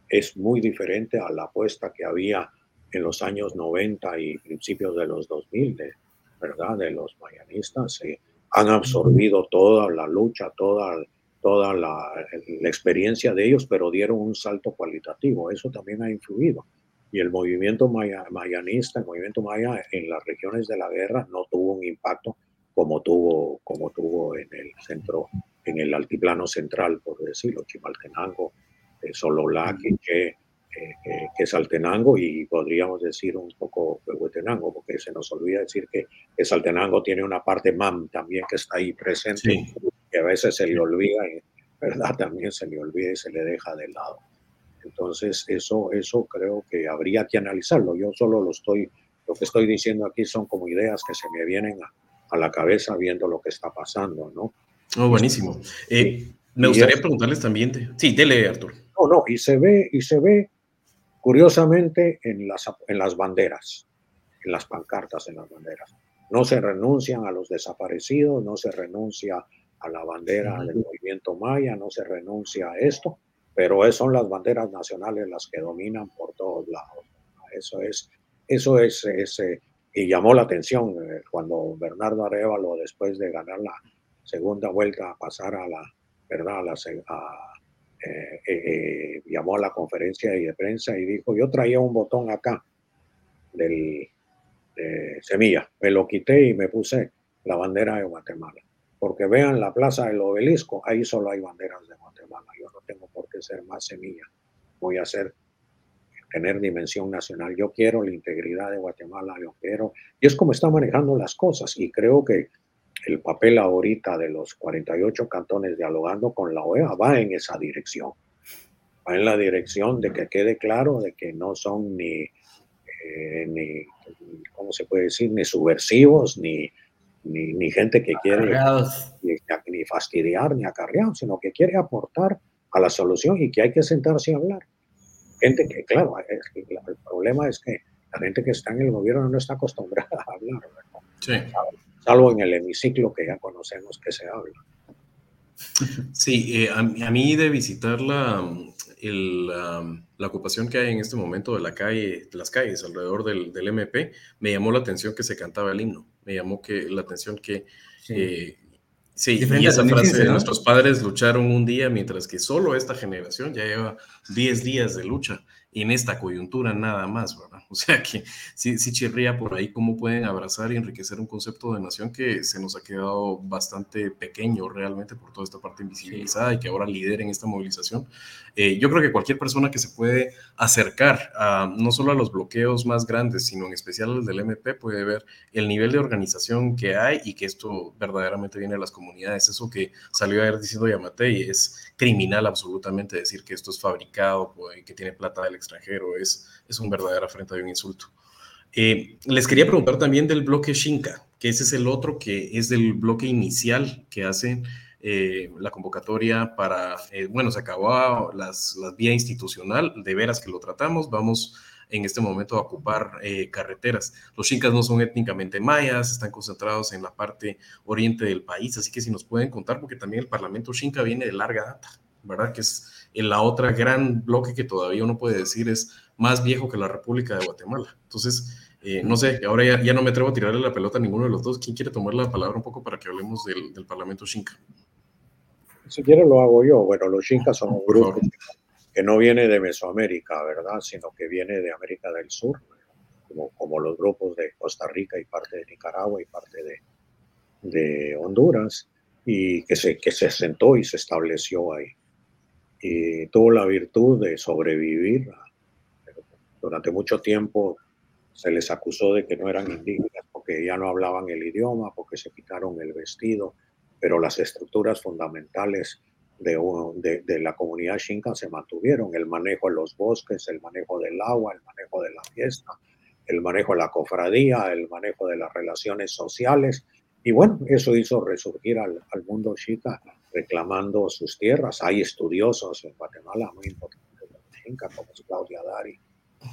B: es muy diferente a la apuesta que había en los años 90 y principios de los 2000, de, ¿verdad? De los mayanistas. han absorbido toda la lucha, toda toda la, experiencia de ellos, pero dieron un salto cualitativo. Eso también ha influido. Y el movimiento mayanista, el movimiento maya en las regiones de la guerra no tuvo un impacto como tuvo, como tuvo en el centro, en el altiplano central, por decirlo, Chimaltenango, eh, Sololá, que que es Altenango y podríamos decir un poco Huetenango, porque se nos olvida decir que, que Saltenango tiene una parte MAM también que está ahí presente, que a veces se le olvida, ¿verdad? También se le olvida y se le deja de lado. Entonces, eso, eso creo que habría que analizarlo. Yo solo lo estoy, lo que estoy diciendo aquí son como ideas que se me vienen a, a la cabeza viendo lo que está pasando, ¿no?
A: Oh, buenísimo. Eh, me gustaría preguntarles también, sí, dele, Arturo.
B: No, no, y se ve, y se ve Curiosamente, en las, en las banderas. en las pancartas, en las banderas. No se renuncian a los desaparecidos, no se renuncia a la bandera del movimiento maya, no se renuncia a esto, pero son las banderas nacionales las que dominan por todos lados. Eso es, eso es, ese y llamó la atención eh, cuando Bernardo Arevalo, después de ganar la segunda vuelta, a pasar a la, ¿verdad? A eh, eh, llamó a la conferencia de prensa y dijo, yo traía un botón acá del, de semilla, me lo quité y me puse la bandera de Guatemala. Porque vean la plaza del obelisco, ahí solo hay banderas de Guatemala. Yo no tengo por qué ser más semilla. Voy a ser, tener dimensión nacional. Yo quiero la integridad de Guatemala, yo quiero. Y es como está manejando las cosas. Y creo que el papel ahorita de los 48 cantones dialogando con la OEA va en esa dirección. Va en la dirección de que quede claro de que no son ni, eh, ni ¿cómo se puede decir? Ni subversivos, ni, ni, gente que quiere ni, fastidiar, ni acarrear, sino que quiere aportar a la solución y que hay que sentarse a hablar. Gente que, claro, el problema es que la gente que está en el gobierno no está acostumbrada a hablar, Sí salvo en el hemiciclo que ya conocemos que se habla.
A: Sí, eh, a, mí de visitar la, la, ocupación que hay en este momento de la calle, de las calles alrededor del, del, MP, me llamó la atención que se cantaba el himno, me llamó que, la atención que... Sí. Eh, sí, y esa frase de nuestros padres lucharon un día, mientras que solo esta generación ya lleva 10 días de lucha en esta coyuntura nada más, ¿verdad? O sea que sí, sí chirría por ahí cómo pueden abrazar y enriquecer un concepto de nación que se nos ha quedado bastante pequeño realmente por toda esta parte invisibilizada y que ahora lideren esta movilización. Eh, yo creo que cualquier persona que se puede acercar a, no solo a los bloqueos más grandes, sino en especial al del MP, puede ver el nivel de organización que hay y que esto verdaderamente viene de las comunidades. Eso que salió ayer diciendo Yamate y es criminal absolutamente decir que esto es fabricado, pues, que tiene plata del extranjero, es, es un verdadero afrenta y un insulto. Eh, les quería preguntar también del bloque Shinka, que ese es el otro que es del bloque inicial que hace eh, la convocatoria para, eh, bueno, se acabó las, las vía institucional, de veras que lo tratamos, vamos en este momento a ocupar carreteras. Los Shinkas no son étnicamente mayas, están concentrados en la parte oriente del país, así que si nos pueden contar, porque también el Parlamento Shinka viene de larga data, ¿verdad? Que es en la otra gran bloque que todavía uno puede decir es más viejo que la República de Guatemala. Entonces, eh, no sé, ahora ya, ya, no me atrevo a tirarle la pelota a ninguno de los dos. ¿Quién quiere tomar la palabra un poco para que hablemos del, del Parlamento Xinca?
B: Si quiere lo hago yo. Bueno, los Xinca son un grupo que no viene de Mesoamérica, ¿verdad? Sino que viene de América del Sur, como, como los grupos de Costa Rica y parte de Nicaragua y parte de, de Honduras, y que se, que se sentó y se estableció ahí y tuvo la virtud de sobrevivir. Durante mucho tiempo se les acusó de que no eran indígenas porque ya no hablaban el idioma, porque se quitaron el vestido, pero las estructuras fundamentales de, la comunidad Xinca se mantuvieron, el manejo de los bosques, el manejo del agua, el manejo de la fiesta, el manejo de la cofradía, el manejo de las relaciones sociales, y bueno, eso hizo resurgir al, al mundo Xinca reclamando sus tierras. Hay estudiosos en Guatemala muy importantes como es Claudia Dari,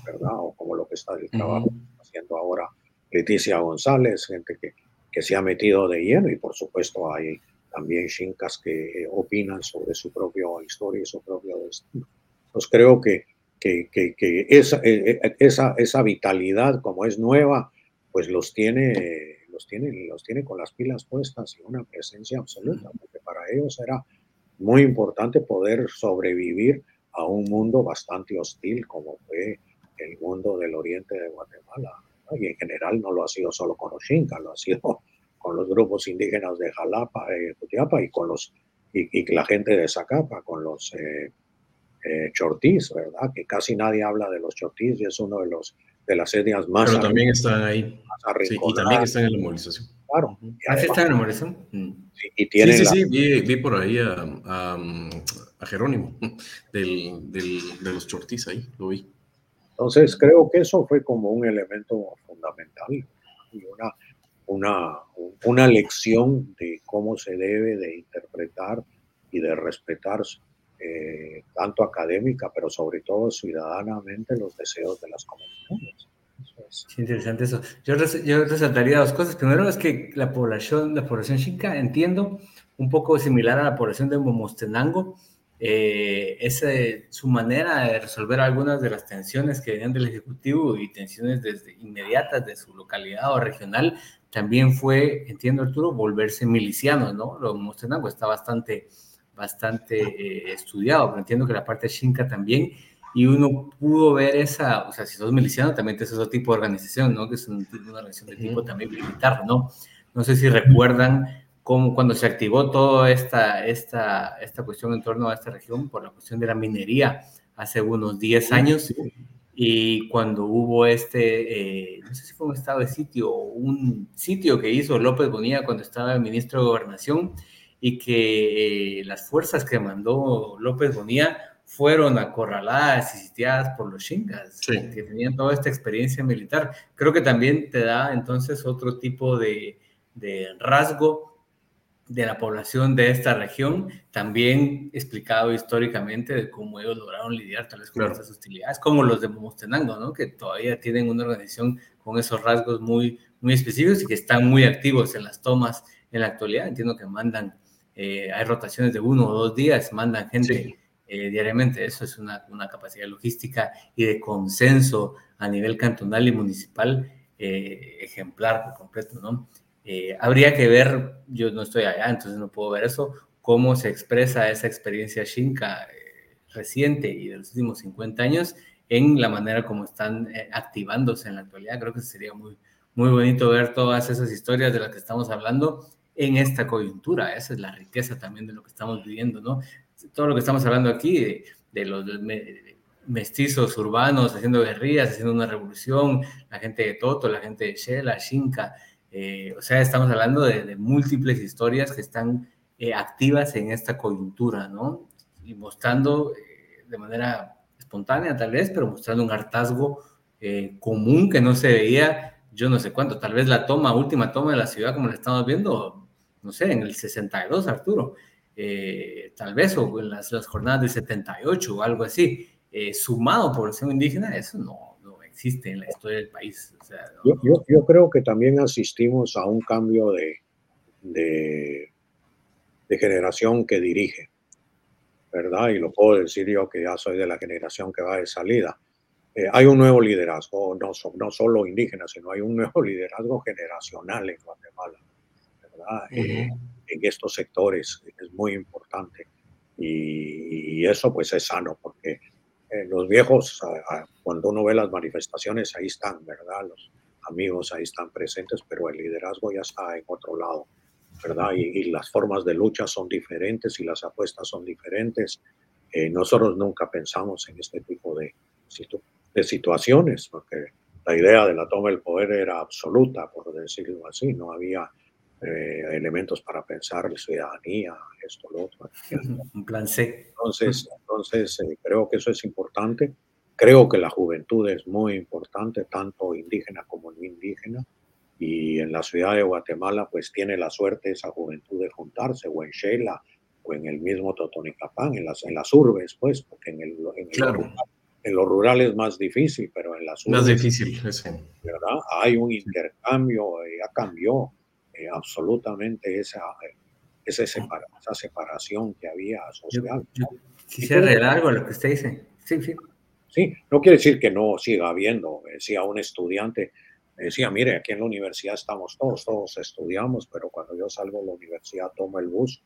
B: ¿verdad? O como lo que está el trabajo haciendo ahora Leticia González, gente que, que se ha metido de lleno y por supuesto hay también chincas que opinan sobre su propia historia y su propio destino. Pues creo que, que, que, que esa, e, e, esa, esa vitalidad, como es nueva, pues los tiene, los tiene, los tiene con las pilas puestas y una presencia absoluta para ellos era muy importante poder sobrevivir a un mundo bastante hostil como fue el mundo del oriente de Guatemala. Y en general no lo ha sido solo con los Xinca, lo ha sido con los grupos indígenas de Jalapa, eh, y con los y, la gente de Zacapa, con los eh, eh, chortís, ¿verdad? Que casi nadie habla de los chortís y es uno de los de las etnias más.
A: Pero también están ahí. Sí, y también están en la movilización.
B: Claro.
E: ¿Ah, están en la movilización? Mm.
A: Sí, y tiene sí, sí, vi, vi, por ahí a, a, a Jerónimo del, del, de los chortís ahí, lo vi.
B: Entonces, creo que eso fue como un elemento fundamental y una, una, una lección de cómo se debe de interpretar y de respetar eh, tanto académica, pero sobre todo ciudadanamente los deseos de las comunidades.
E: Interesante eso. Yo, yo, resaltaría dos cosas. Primero es que la población, la población chica, entiendo, un poco similar a la población de Momostenango, eh, su manera de resolver algunas de las tensiones que venían del Ejecutivo y tensiones desde inmediatas de su localidad o regional, también fue, entiendo Arturo, volverse miliciano, ¿no? Lo Momostenango está bastante, bastante eh, estudiado, pero entiendo que la parte Xinca también, y uno pudo ver esa, o sea, si sos miliciano también es otro tipo de organización, ¿no? Que es una organización de tipo también militar, ¿no? No sé si recuerdan cómo cuando se activó toda esta, esta, esta cuestión en torno a esta región por la cuestión de la minería hace unos 10 años y cuando hubo este, eh, no sé si fue un estado de sitio un sitio que hizo López Bonilla cuando estaba ministro de Gobernación y que eh, las fuerzas que mandó López Bonilla fueron acorraladas y sitiadas por los chingas, que tenían toda esta experiencia militar. Creo que también te da entonces otro tipo de, de rasgo de la población de esta región, también explicado históricamente de cómo ellos lograron lidiar tal vez con estas hostilidades, como los de Momostenango, ¿no? que todavía tienen una organización con esos rasgos muy, muy específicos y que están muy activos en las tomas en la actualidad. Entiendo que mandan, eh, hay rotaciones de uno o dos días, mandan gente eh, diariamente. Eso es una, una, capacidad logística y de consenso a nivel cantonal y municipal eh, ejemplar por completo, ¿no? Eh, habría que ver, yo no estoy allá, entonces no puedo ver eso, cómo se expresa esa experiencia Shinka reciente y de los últimos 50 años en la manera como están activándose en la actualidad. Creo que sería muy, muy bonito ver todas esas historias de las que estamos hablando en esta coyuntura. Esa es la riqueza también de lo que estamos viviendo, ¿no? Todo lo que estamos hablando aquí, de, los mestizos urbanos haciendo guerrillas, haciendo una revolución, la gente de Toto, la gente de Shela, Shinka, eh, o sea, estamos hablando de, múltiples historias que están eh, activas en esta coyuntura, ¿no? Y mostrando eh, de manera espontánea tal vez, pero mostrando un hartazgo común que no se veía, yo no sé cuánto, tal vez la toma, última toma de la ciudad como la estamos viendo, no sé, en el 62, Arturo, eh, tal vez, o en las, las, jornadas del 78 o algo así, eh, sumado población indígena, eso no, no, existe en la historia del país.
B: yo, yo, yo, creo que también asistimos a un cambio de, de, de, generación que dirige, ¿verdad? Y lo puedo decir yo que ya soy de la generación que va de salida. Eh, hay un nuevo liderazgo, no, no solo indígena, sino hay un nuevo liderazgo generacional en Guatemala, ¿verdad? En estos sectores, es muy importante. Y, eso pues es sano, porque eh, los viejos, cuando uno ve las manifestaciones, ahí están, ¿verdad? Los amigos ahí están presentes, pero el liderazgo ya está en otro lado, ¿verdad? Y, las formas de lucha son diferentes y las apuestas son diferentes. Eh, nosotros nunca pensamos en este tipo de, de situaciones, porque la idea de la toma del poder era absoluta, por decirlo así, no había eh, elementos para pensar la ciudadanía, esto, lo otro.
E: Un plan C.
B: Entonces, entonces eh, creo que eso es importante. Creo que la juventud es muy importante, tanto indígena como no indígena. Y en la ciudad de Guatemala, pues tiene la suerte esa juventud de juntarse, o en Sheila, o en el mismo Totonicapán, en las, en las urbes, pues, porque en, el, en, en lo rural es más difícil, pero en las urbes.
A: Más difícil,
B: ¿verdad? Hay un intercambio, ya cambió eh, absolutamente esa, esa, esa, separación que había social.
E: quisiera arreglar algo lo que usted dice. Sí, sí.
B: Sí, no quiere decir que no siga habiendo. Decía un estudiante, decía, mire, aquí en la universidad estamos todos, todos estudiamos, pero cuando yo salgo de la universidad tomo el bus,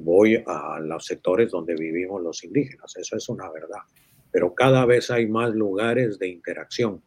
B: voy a los sectores donde vivimos los indígenas. Eso es una verdad. Pero cada vez hay más lugares de interacción.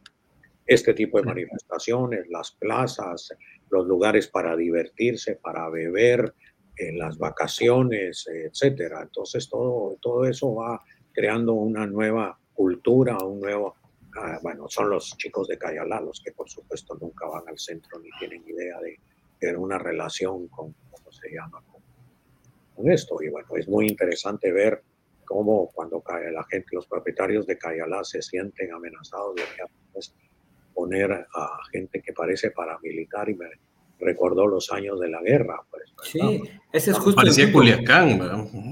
B: Este tipo de manifestaciones, las plazas, los lugares para divertirse, para beber, en las vacaciones, etcétera. Entonces todo, todo eso va creando una nueva cultura, un nuevo, ah, bueno, son los chicos de Cayalá los que por supuesto nunca van al centro ni tienen idea de tener una relación con, ¿cómo se llama? Con, esto. Y bueno, es muy interesante ver cómo cuando la gente, los propietarios de Cayalá se sienten amenazados de que poner a gente que parece paramilitar y recordó los años de la guerra. Pues,
E: sí, ese es justo.
A: Parecía Culiacán,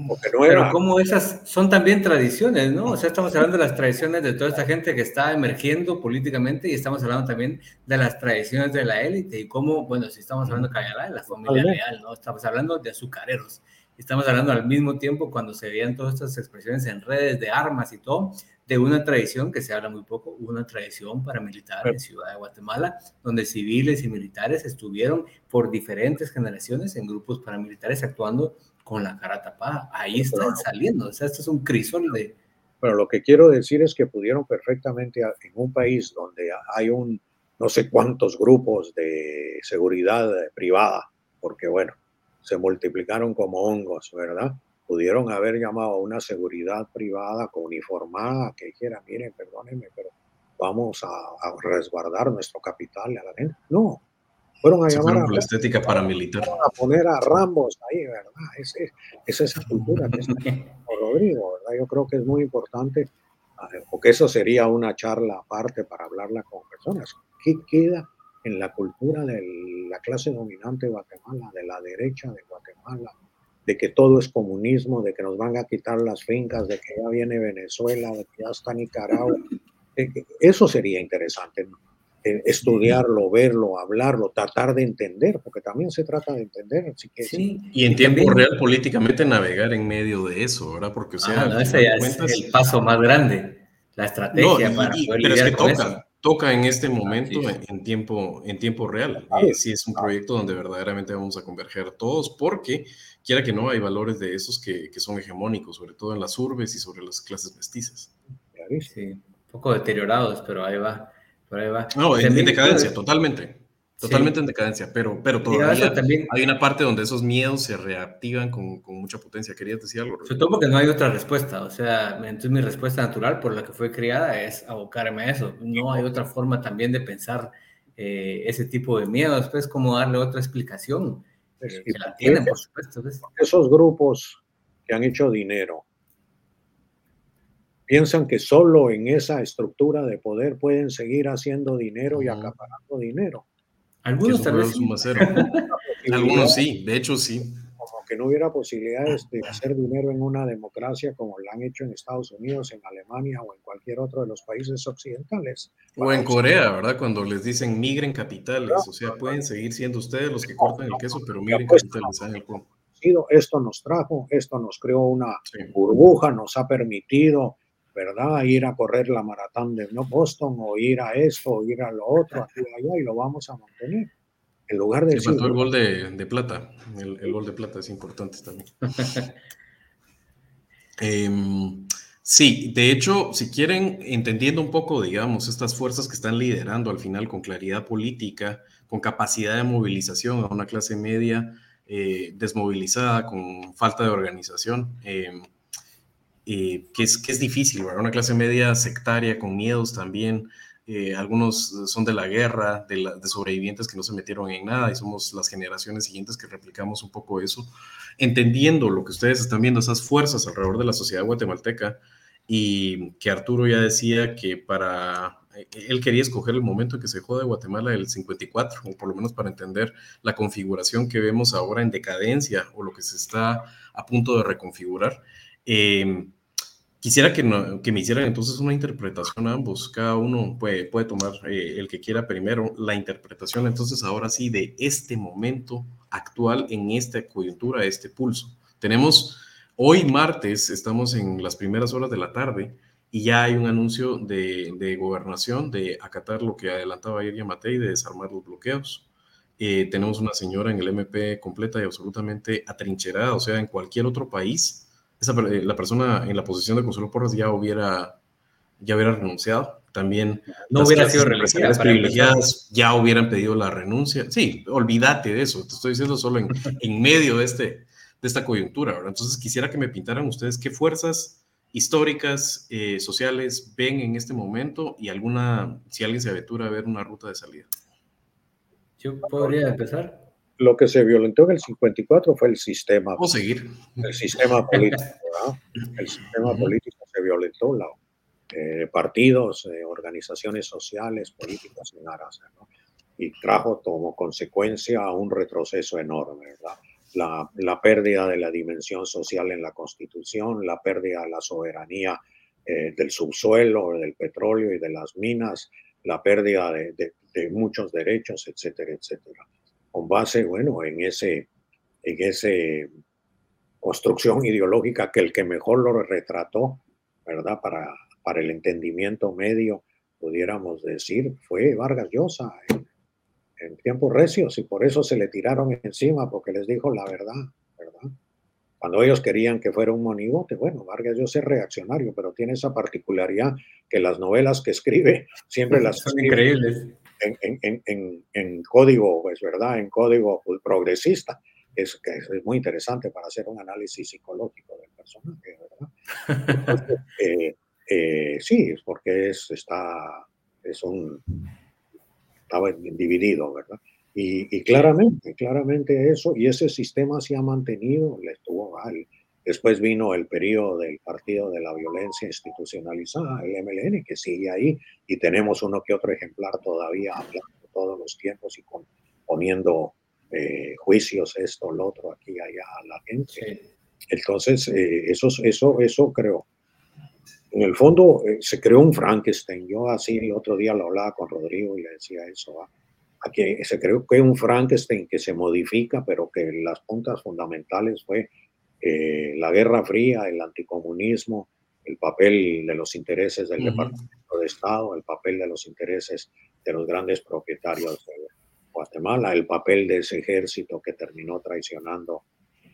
E: Porque no era... Pero como esas son también tradiciones, ¿no? O sea, estamos hablando de las tradiciones de toda esta gente que está emergiendo políticamente y estamos hablando también de las tradiciones de la élite y cómo, bueno, si estamos hablando de de la familia real, ¿no? Estamos hablando de azucareros. Estamos hablando al mismo tiempo cuando se veían todas estas expresiones en redes de armas y todo, de una tradición que se habla muy poco, una tradición paramilitar en Ciudad de Guatemala, donde civiles y militares estuvieron por diferentes generaciones en grupos paramilitares actuando con la cara tapada. Ahí están saliendo, o sea, esto es un crisol de...
B: Pero lo que quiero decir es que pudieron perfectamente en un país donde hay un no sé cuántos grupos de seguridad privada, porque bueno, se multiplicaron como hongos, ¿verdad? Pudieron haber llamado a una seguridad privada uniformada que dijera, miren, perdónenme, pero vamos a, resguardar nuestro capital a la gente. No, fueron a llamar
A: a la estética paramilitar.
B: A poner a Rambos ahí, ¿verdad? Es, es esa cultura que está Rodrigo, ¿verdad? Yo creo que es muy importante, porque eso sería una charla aparte para hablarla con personas. ¿Qué queda en la cultura de la clase dominante de Guatemala, de la derecha de Guatemala, de que todo es comunismo, de que nos van a quitar las fincas, de que ya viene Venezuela, de que ya está Nicaragua. Eh, eh, eso sería interesante, eh, estudiarlo, verlo, hablarlo, tratar de entender, porque también se trata de entender. Así que,
A: sí, y en tiempo real políticamente navegar en medio de eso, ¿verdad? Porque o sea,
E: ah, ese es el paso más grande, la estrategia para poder pero es que
A: toca, toca en este momento en, tiempo, en tiempo real. Eh, sí es un proyecto donde verdaderamente vamos a converger todos, porque quiera que no, hay valores de esos que, que son hegemónicos, sobre todo en las urbes y sobre las clases mestizas.
E: Sí, un poco deteriorados, pero ahí va. Por ahí va.
A: No, en, decadencia, totalmente. Totalmente en decadencia, pero, pero todavía también, hay una parte donde esos miedos se reactivan con, con mucha potencia. ¿Querías decir algo?
E: Sobre todo porque no hay otra respuesta. O sea, entonces mi respuesta natural por la que fue criada es abocarme a eso. No hay otra forma también de pensar eh, ese tipo de miedos. Después, como darle otra explicación.
B: Eh, que la tienen, por supuesto. Esos grupos que han hecho dinero piensan que solo en esa estructura de poder pueden seguir haciendo dinero y acaparando dinero
E: algunos tal vez.
A: Algunos sí, de hecho sí.
B: Como que no hubiera posibilidades de hacer dinero en una democracia como lo han hecho en Estados Unidos, en Alemania o en cualquier otro de los países occidentales.
A: O en Corea, ¿verdad? Cuando les dicen migren capitales, o sea, pueden seguir siendo ustedes los que cortan el queso, pero migren pues, capitales.
B: Esto nos trajo, esto nos creó una burbuja, nos ha permitido ¿verdad? Ir a correr la maratón de Boston o ir a esto o ir a lo otro, aquí allá y lo vamos a mantener. En lugar de...
A: faltó el gol de, plata. El, gol de plata es importante también. Em, sí, de hecho, si quieren, entendiendo un poco, digamos, estas fuerzas que están liderando al final con claridad política, con capacidad de movilización a una clase media eh, desmovilizada, con falta de organización. Eh, eh, que, es, que es difícil, ¿verdad? Una clase media sectaria, con miedos también. Eh, algunos son de la guerra, de, de, sobrevivientes que no se metieron en nada y somos las generaciones siguientes que replicamos un poco eso, entendiendo lo que ustedes están viendo, esas fuerzas alrededor de la sociedad guatemalteca y que Arturo ya decía que para, eh, él quería escoger el momento en que se jode Guatemala el 54, o por lo menos para entender la configuración que vemos ahora en decadencia o lo que se está a punto de reconfigurar. Eh, Quisiera que, que, me hicieran entonces una interpretación ambos. Cada uno puede, puede tomar eh, el que quiera primero la interpretación, entonces ahora sí, de este momento actual en esta coyuntura, este pulso. Tenemos hoy martes, estamos en las primeras horas de la tarde y ya hay un anuncio de, de gobernación de acatar lo que adelantaba ayer Yamatei de desarmar los bloqueos. Eh, tenemos una señora en el MP completa y absolutamente atrincherada, o sea, en cualquier otro país eh, la persona en la posición de Consuelo Porras ya hubiera, ya hubiera renunciado. También
E: no hubiera sido
A: privilegiadas ya hubieran pedido la renuncia. Sí, olvídate de eso. Te estoy diciendo solo en, en medio de, este, de esta coyuntura. Entonces quisiera que me pintaran ustedes qué fuerzas históricas, eh, sociales ven en este momento y alguna, si alguien se aventura a ver una ruta de salida.
E: Yo podría empezar
B: lo que se violentó en el 54 fue el sistema.
A: Vamos seguir.
B: El sistema político. El sistema político se violentó. La, eh, partidos, eh, organizaciones sociales, políticas en aras. y trajo como consecuencia un retroceso enorme, ¿verdad? La, la, pérdida de la dimensión social en la Constitución, la pérdida de la soberanía eh, del subsuelo, del petróleo y de las minas, la pérdida de, de, muchos derechos, etcétera, etcétera. Con base, bueno, en ese, en ese construcción ideológica que el que mejor lo retrató, ¿verdad? Para, para el entendimiento medio, pudiéramos decir, fue Vargas Llosa en, en tiempos recios y por eso se le tiraron encima porque les dijo la verdad, ¿verdad? Cuando ellos querían que fuera un monigote, bueno, Vargas Llosa es reaccionario, pero tiene esa particularidad que las novelas que escribe siempre las
E: son increíbles.
B: En, en, en, en, código, pues, ¿verdad? En código progresista. Es, que es muy interesante para hacer un análisis psicológico del personaje, ¿verdad? Entonces, eh, eh, sí, es porque es, está, es un, estaba dividido, ¿verdad? Y, y, claramente, claramente eso, y ese sistema se ha mantenido, le estuvo mal. Después vino el periodo del Partido de la Violencia Institucionalizada, el MLN, que sigue ahí, y tenemos uno que otro ejemplar todavía hablando todos los tiempos y con, poniendo eh, juicios, esto, lo otro, aquí, allá, a la gente. Entonces, eh, eso, eso, eso creo. En el fondo, eh, se creó un Frankenstein. Yo así el otro día lo hablaba con Rodrigo y le decía eso. Aquí se creó que un Frankenstein que se modifica, pero que las puntas fundamentales fue la Guerra Fría, el anticomunismo, el papel de los intereses del Departamento de Estado, el papel de los intereses de los grandes propietarios de Guatemala, el papel de ese ejército que terminó traicionando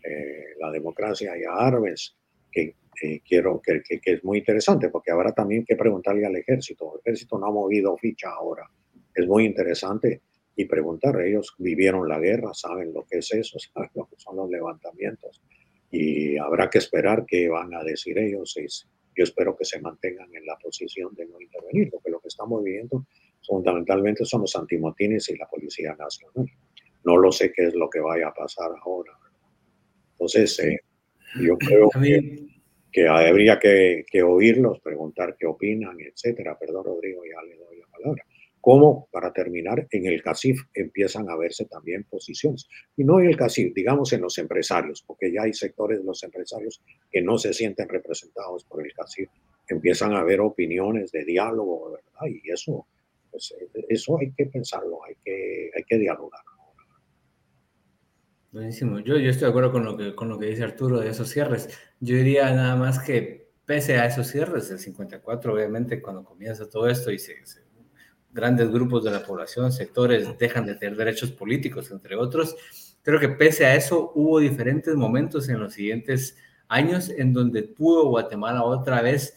B: eh, la democracia y a Arbenz, que eh, quiero que, que, es muy interesante, porque habrá también que preguntarle al ejército. El ejército no ha movido ficha ahora. Es muy interesante y preguntar. Ellos vivieron la guerra, saben lo que es eso, saben lo que son los levantamientos. Y habrá que esperar qué van a decir ellos. yo espero que se mantengan en la posición de no intervenir, porque lo que estamos viviendo fundamentalmente son los antimotines y la Policía Nacional. No lo sé qué es lo que vaya a pasar ahora. Entonces, eh, yo creo que, que habría que, que, oírlos, preguntar qué opinan, etcétera. Perdón, Rodrigo, ya le doy la palabra. ¿Cómo, para terminar, en el CACIF empiezan a verse también posiciones? Y no en el CACIF, digamos en los empresarios, porque ya hay sectores de los empresarios que no se sienten representados por el CACIF. Empiezan a haber opiniones de diálogo, ¿verdad? Y eso pues, eso hay que pensarlo, hay que, hay que dialogar.
E: Buenísimo. Yo, yo estoy de acuerdo con lo, que, con lo que dice Arturo de esos cierres. Yo diría nada más que pese a esos cierres, el 54 obviamente cuando comienza todo esto y se, grandes grupos de la población, sectores dejan de tener derechos políticos, entre otros, creo que pese a eso hubo diferentes momentos en los siguientes años en donde pudo Guatemala otra vez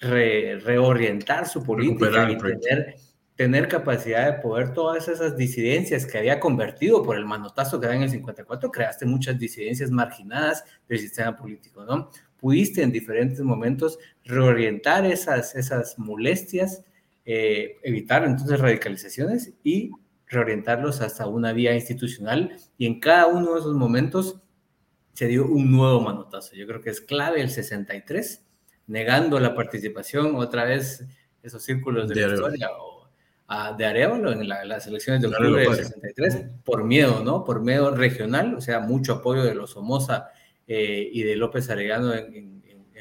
E: reorientar su política y tener tener capacidad de poder todas esas disidencias que había convertido por el manotazo que da en el 54, creaste muchas disidencias marginadas del sistema político, ¿no? Pudiste en diferentes momentos reorientar esas, esas molestias, eh, evitar entonces radicalizaciones y reorientarlos hasta una vía institucional y en cada uno de esos momentos se dio un nuevo manotazo. Yo creo que es clave el 63, negando la participación otra vez esos círculos de, la historia de Arevalo en las elecciones de octubre del 63 por miedo, ¿no? Por miedo regional, o sea, mucho apoyo de los Somoza eh, y de López Arellano en,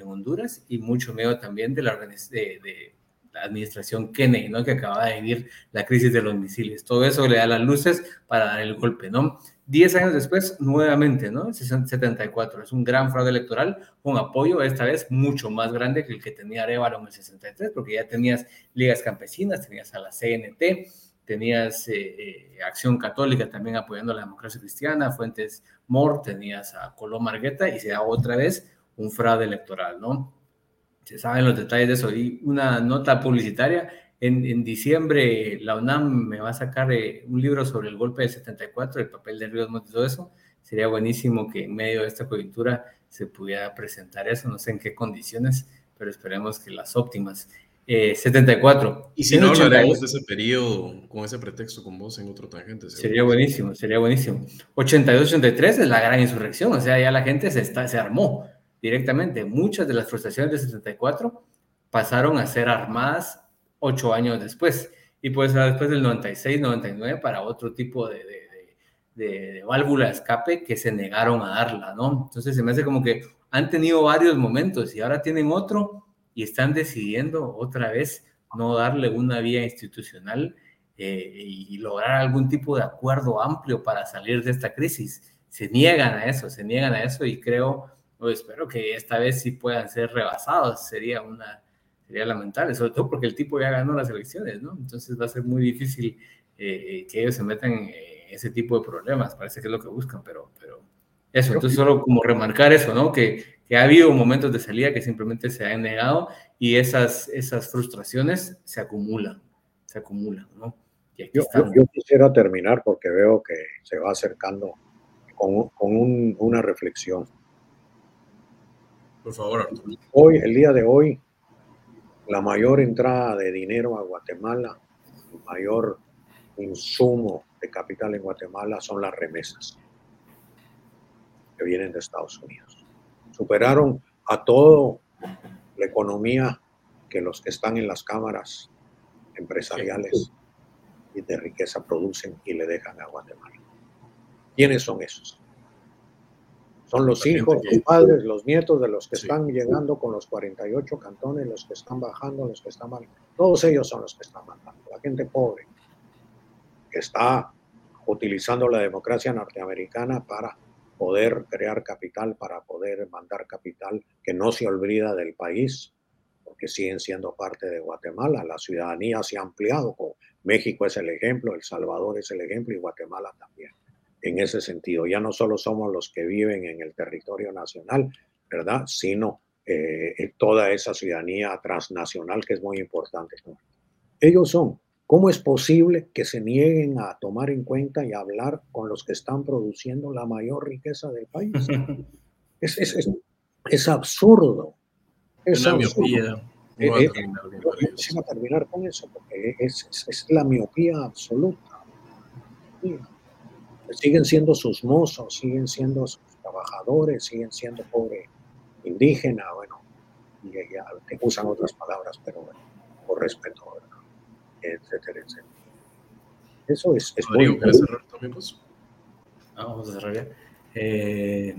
E: Honduras y mucho miedo también de la, de, la administración Kennedy, ¿no? Que acaba de vivir la crisis de los misiles. Todo eso le da las luces para dar el golpe, ¿no? Diez años después, nuevamente, ¿no? 74. Es un gran fraude electoral, un apoyo esta vez mucho más grande que el que tenía Arevalo en el 63, porque ya tenías ligas campesinas, tenías a la CNT, tenías eh, eh, Acción Católica también apoyando a la democracia cristiana, Fuentes Mor, tenías a Colón Margueta y se da otra vez un fraude electoral, ¿no? Se saben los detalles de eso. Y una nota publicitaria en, diciembre la UNAM me va a sacar eh, un libro sobre el golpe del 74, el papel de Ríos Montes, todo eso. Sería buenísimo que en medio de esta coyuntura se pudiera presentar eso, no sé en qué condiciones, pero esperemos que las óptimas. 74. Eh,
A: y si no hablaremos de ese periodo con ese pretexto con vos en otro tangente.
E: Sería buenísimo, sería buenísimo. 82-83 es la gran insurrección, o sea, ya la gente se, está, se armó directamente. Muchas de las frustraciones de 74 pasaron a ser armadas ocho años después. y pues después del 96, 99 para otro tipo de, válvula de escape que se negaron a darla, ¿no? Entonces se me hace como que han tenido varios momentos y ahora tienen otro y están decidiendo otra vez no darle una vía institucional eh, y lograr algún tipo de acuerdo amplio para salir de esta crisis. Se niegan a eso, se niegan a eso y creo, espero que esta vez sí puedan ser rebasados. Sería una, sería lamentable, sobre todo porque el tipo ya ganó las elecciones, ¿no? Entonces va a ser muy difícil eh, que ellos se metan en ese tipo de problemas. Parece que es lo que buscan, pero, pero eso. Entonces solo como remarcar eso, ¿no? Que, que ha habido momentos de salida que simplemente se han negado y esas, esas frustraciones se acumulan, se acumulan, ¿no?
B: Yo, yo, quisiera terminar porque veo que se va acercando con, con un, una reflexión.
A: Por favor, Arturo.
B: Hoy, el día de hoy, la mayor entrada de dinero a Guatemala, el mayor insumo de capital en Guatemala son las remesas que vienen de Estados Unidos. Superaron a todo la economía que los que están en las cámaras empresariales y de riqueza producen y le dejan a Guatemala. ¿Quiénes son esos? Son los hijos, los padres, los nietos de los que están llegando con los 48 cantones, los que están bajando, los que están mal. Todos ellos son los que están mandando. La gente pobre que está utilizando la democracia norteamericana para poder crear capital, para poder mandar capital que no se olvida del país, porque siguen siendo parte de Guatemala. La ciudadanía se ha ampliado. México es el ejemplo, El Salvador es el ejemplo y Guatemala también en ese sentido. Ya no solo somos los que viven en el territorio nacional, ¿verdad? Sino eh, toda esa ciudadanía transnacional que es muy importante. Ellos son. ¿Cómo es posible que se nieguen a tomar en cuenta y hablar con los que están produciendo la mayor riqueza del país? es, es, es, es, absurdo. Es
A: Una miopía.
B: Eh, eh, a terminar con eso porque es, la miopía absoluta siguen siendo sus mozos, siguen siendo sus trabajadores, siguen siendo pobre indígena, bueno, y ya, usan otras palabras, pero bueno, por respeto, etcétera, etcétera. Eso es, es muy
E: cerrar también, pues? ah, vamos a cerrar ya. Eh,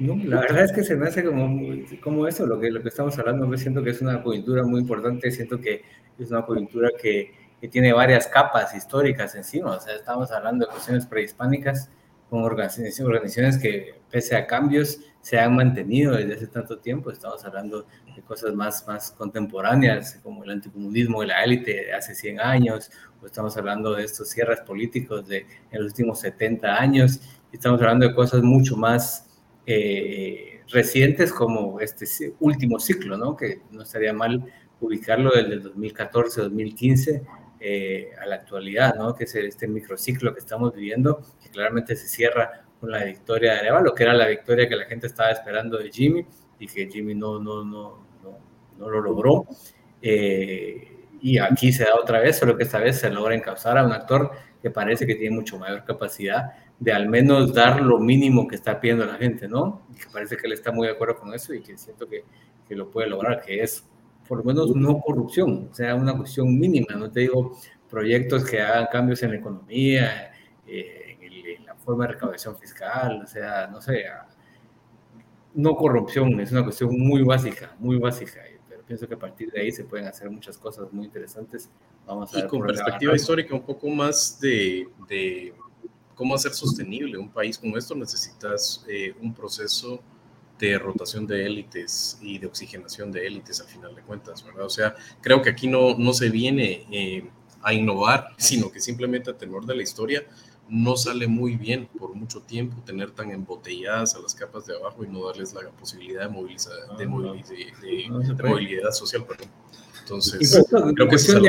E: no, la verdad es que se me hace como, como eso, lo que, lo que estamos hablando, me siento que es una coyuntura muy importante, siento que es una coyuntura que que tiene varias capas históricas encima. O sea, estamos hablando de cuestiones prehispánicas con organizaciones, que, pese a cambios, se han mantenido desde hace tanto tiempo. Estamos hablando de cosas más, más contemporáneas, como el anticomunismo de la élite de hace 100 años, o estamos hablando de estos cierres políticos de en los últimos 70 años, y estamos hablando de cosas mucho más eh, recientes como este último ciclo, ¿no? que no estaría mal ubicarlo desde el 2014, 2015, eh, a la actualidad, ¿no? que es este microciclo que estamos viviendo, que claramente se cierra con la victoria de Arevalo, que era la victoria que la gente estaba esperando de Jimmy y que Jimmy no, no, no, no, no lo logró. Eh, y aquí se da otra vez, solo que esta vez se logra encauzar a un actor que parece que tiene mucho mayor capacidad de al menos dar lo mínimo que está pidiendo la gente, ¿no? Y que parece que él está muy de acuerdo con eso y que siento que, que lo puede lograr, que es por lo menos no corrupción, o sea, una cuestión mínima, no te digo proyectos que hagan cambios en la economía, eh, en, la forma de recaudación fiscal, o sea, no sé, no corrupción, es una cuestión muy básica, muy básica, pero pienso que a partir de ahí se pueden hacer muchas cosas muy interesantes.
A: Vamos a y con perspectiva histórica un poco más de, de, cómo hacer sostenible un país como esto, necesitas eh, un proceso de rotación de élites y de oxigenación de élites al final de cuentas, ¿verdad? O sea, creo que aquí no, no se viene eh, a innovar, sino que simplemente a tenor de la historia no sale muy bien por mucho tiempo tener tan embotelladas a las capas de abajo y no darles la posibilidad de, movilizar, de, ah, movilidad social. Perdón. Entonces, creo que eso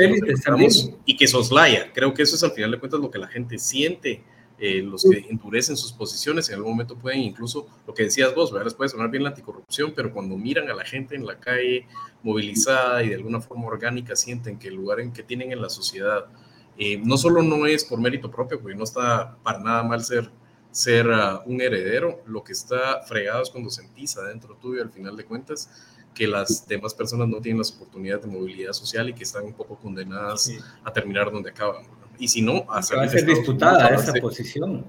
A: es y que soslaya. Creo que eso es al final de cuentas lo que la gente siente eh, los que endurecen sus posiciones en algún momento pueden incluso, lo que decías vos, ¿verdad? les puede sonar bien la anticorrupción, pero cuando miran a la gente en la calle movilizada y de alguna forma orgánica sienten que el lugar en que tienen en la sociedad eh, no solo no es por mérito propio, porque no está para nada mal ser, ser uh, un heredero, lo que está fregado es cuando sentís adentro tuyo al final de cuentas que las demás personas no tienen las oportunidades de movilidad social y que están un poco condenadas a terminar donde acaban. Y si no,
E: a salir. Va a ser disputada esa posición.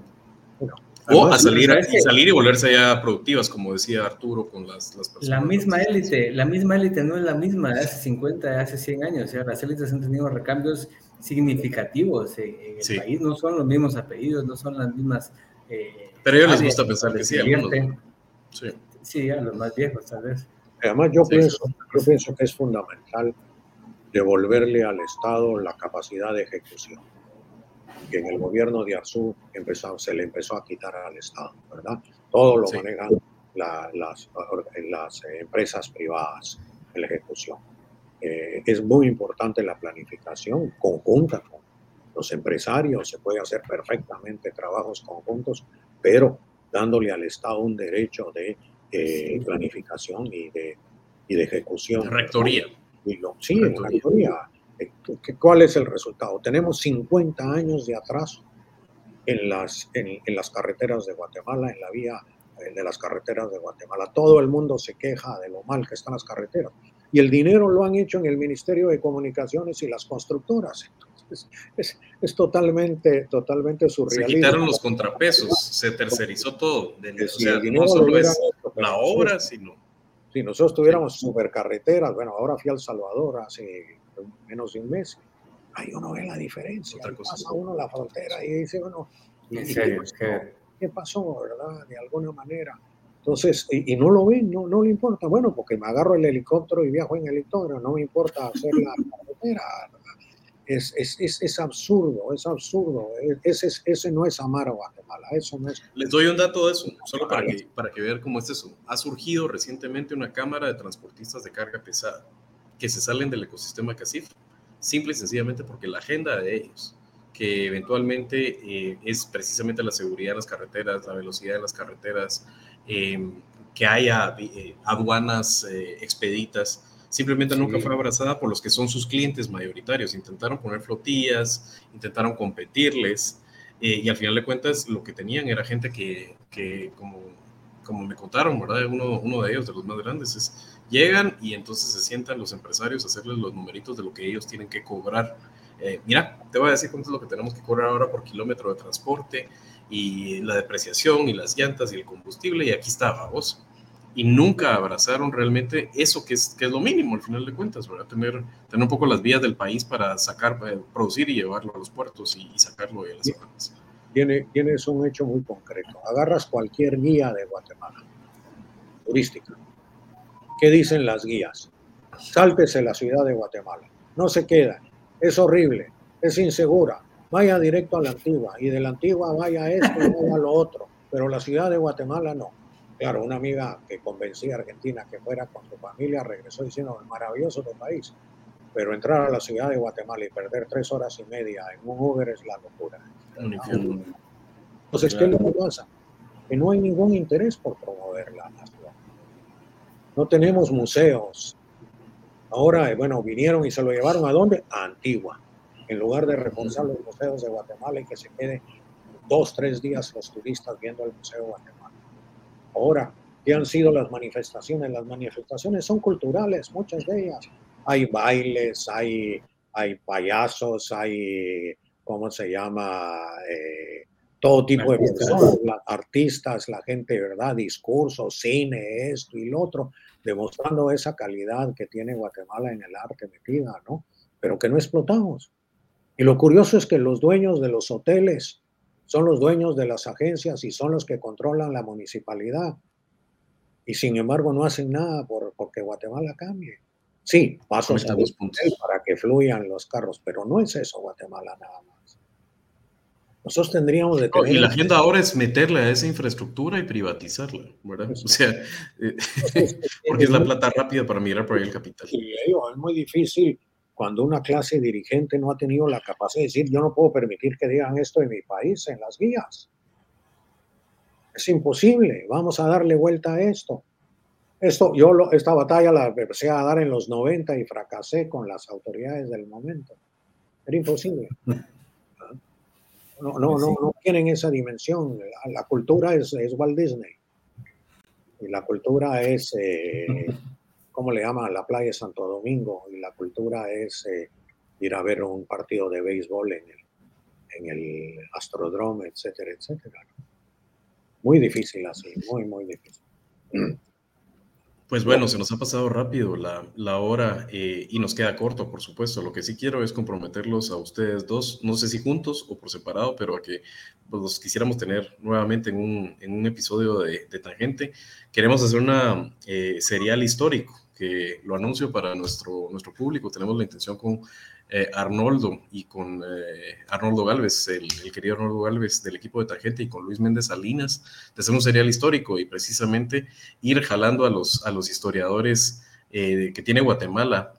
A: O a salir, y salir y volverse ya productivas, como decía Arturo, con las, las
E: personas. La misma élite, la misma élite no es la misma de hace 50, de hace 100 años. O sea, las élites han tenido recambios significativos en, el país. No son los mismos apellidos, no son las mismas.
A: Eh, Pero a ellos les gusta pensar que sí, algunos.
E: Sí. sí, a los más viejos, tal vez.
B: Además, yo, pienso, yo pienso que es fundamental devolverle al Estado la capacidad de ejecución que en el gobierno de Arzú empezó, se le empezó a quitar al Estado, ¿verdad? Todo lo manejan las, las, empresas privadas en la ejecución. Eh, es muy importante la planificación conjunta con los empresarios, se puede hacer perfectamente trabajos conjuntos, pero dándole al Estado un derecho de eh, planificación y de, y de ejecución.
A: rectoría.
B: sí, rectoría ¿Cuál es el resultado? Tenemos 50 años de atraso en las, en, las carreteras de Guatemala, en la vía eh, de las carreteras de Guatemala. Todo el mundo se queja de lo mal que están las carreteras. Y el dinero lo han hecho en el Ministerio de Comunicaciones y las constructoras. Entonces, es, es, totalmente, totalmente surrealista.
A: Se quitaron los contrapesos, se tercerizó todo. o sea, no solo es la obra, sino...
B: Si nosotros tuviéramos supercarreteras, bueno, ahora fui al Salvador hace menos de un mes, ahí uno ve la diferencia. Pasa uno la frontera y dice, bueno, ¿qué, pasó? ¿verdad? De alguna manera. Entonces, y, no lo ven, no, no le importa. Bueno, porque me agarro el helicóptero y viajo en helicóptero, no me importa hacer la carretera. Es, es, es, es, absurdo, es absurdo. Ese, ese no es amar a Guatemala, eso no es.
A: Les doy un dato de eso, solo para que, para que vean cómo es eso. Ha surgido recientemente una cámara de transportistas de carga pesada que se salen del ecosistema CACIF, simple y sencillamente porque la agenda de ellos, que eventualmente eh, es precisamente la seguridad en las carreteras, la velocidad en las carreteras, em, que haya eh, aduanas eh, expeditas, simplemente nunca fue abrazada por los que son sus clientes mayoritarios. Intentaron poner flotillas, intentaron competirles, y al final de cuentas lo que tenían era gente que, que como, como me contaron, ¿verdad? Uno, uno de ellos, de los más grandes, es Llegan y entonces se sientan los empresarios a hacerles los numeritos de lo que ellos tienen que cobrar. Eh, mira, te voy a decir cuánto es lo que tenemos que cobrar ahora por kilómetro de transporte y la depreciación y las llantas y el combustible y aquí está, vos. Y nunca abrazaron realmente eso que es, que es lo mínimo al final de cuentas, ¿verdad? Tener, tener un poco las vías del país para sacar, eh, producir y llevarlo a los puertos y, sacarlo de las.
B: Tiene, tienes un hecho muy concreto. Agarras cualquier guía de Guatemala, turística, ¿Qué dicen las guías? Sáltese la ciudad de Guatemala. No se queda. Es horrible. Es insegura. Vaya directo a la antigua. Y de la antigua vaya a esto y vaya a lo otro. Pero la ciudad de Guatemala no. Claro, una amiga que convencía a Argentina que fuera con su familia regresó diciendo, maravilloso tu país. Pero entrar a la ciudad de Guatemala y perder tres horas y media en un Uber es la locura. Entonces, ¿qué es lo que pasa? Que no hay ningún interés por promoverla. No tenemos museos. Ahora, eh, bueno, vinieron y se lo llevaron a dónde? A Antigua. En lugar de reforzar los museos de Guatemala y que se queden dos, tres días los turistas viendo el Museo de Guatemala. Ahora, ¿qué han sido las manifestaciones? Las manifestaciones son culturales, muchas de ellas. Hay bailes, hay, hay payasos, hay, ¿cómo se llama? Eh, todo tipo de personas, artistas, la gente, ¿verdad? Discursos, cine, esto y lo otro demostrando esa calidad que tiene Guatemala en el arte metida, ¿no? Pero que no explotamos. Y lo curioso es que los dueños de los hoteles son los dueños de las agencias y son los que controlan la municipalidad. Y sin embargo no hacen nada por, porque Guatemala cambie. Sí, pasos a para que fluyan los carros, pero no es eso Guatemala nada más. Nosotros tendríamos de
A: Y la agenda ahora es meterle a esa infraestructura y privatizarla, ¿verdad? O sea, eh, porque es la plata rápida para mirar por ahí el capital.
B: Y es muy difícil cuando una clase dirigente no ha tenido la capacidad de decir, yo no puedo permitir que digan esto en mi país, en las guías. Es imposible, vamos a darle vuelta a esto. Esto, yo lo, esta batalla la empecé a dar en los 90 y fracasé con las autoridades del momento. Era imposible. No, no, no, no tienen esa dimensión. La, cultura es, es, Walt Disney. Y la cultura es, eh, ¿cómo le llama? La playa Santo Domingo y la cultura es eh, ir a ver un partido de béisbol en el, en el Astrodrome, etcétera, etcétera. Muy difícil así, muy, muy difícil.
A: Pues bueno, se nos ha pasado rápido la, la hora eh, y nos queda corto, por supuesto. Lo que sí quiero es comprometerlos a ustedes dos, no sé si juntos o por separado, pero a que pues, los quisiéramos tener nuevamente en un, en un episodio de, de, Tangente. Queremos hacer una eh, serial histórico, que lo anuncio para nuestro, nuestro público. Tenemos la intención con eh, Arnoldo y con eh, Arnoldo Galvez, el, querido Arnoldo Galvez del equipo de Tangente y con Luis Méndez Salinas, de hacer un serial histórico y precisamente ir jalando a los, a los historiadores eh, que tiene Guatemala,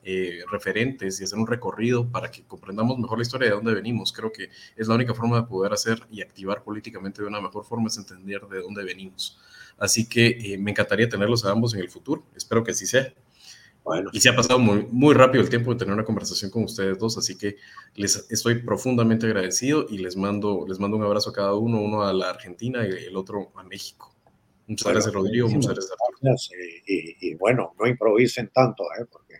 A: referentes y hacer un recorrido para que comprendamos mejor la historia de dónde venimos. Creo que es la única forma de poder hacer y activar políticamente de una mejor forma es entender de dónde venimos. Así que me encantaría tenerlos a ambos en el futuro. Espero que así sea. Y se ha pasado muy, muy rápido el tiempo de tener una conversación con ustedes dos, así que les estoy profundamente agradecido y les mando, les mando un abrazo a cada uno, uno a la Argentina y el otro a México. Muchas gracias, Rodrigo. Muchas gracias, Arturo.
B: Y, bueno, no improvisen tanto, ¿eh? Porque...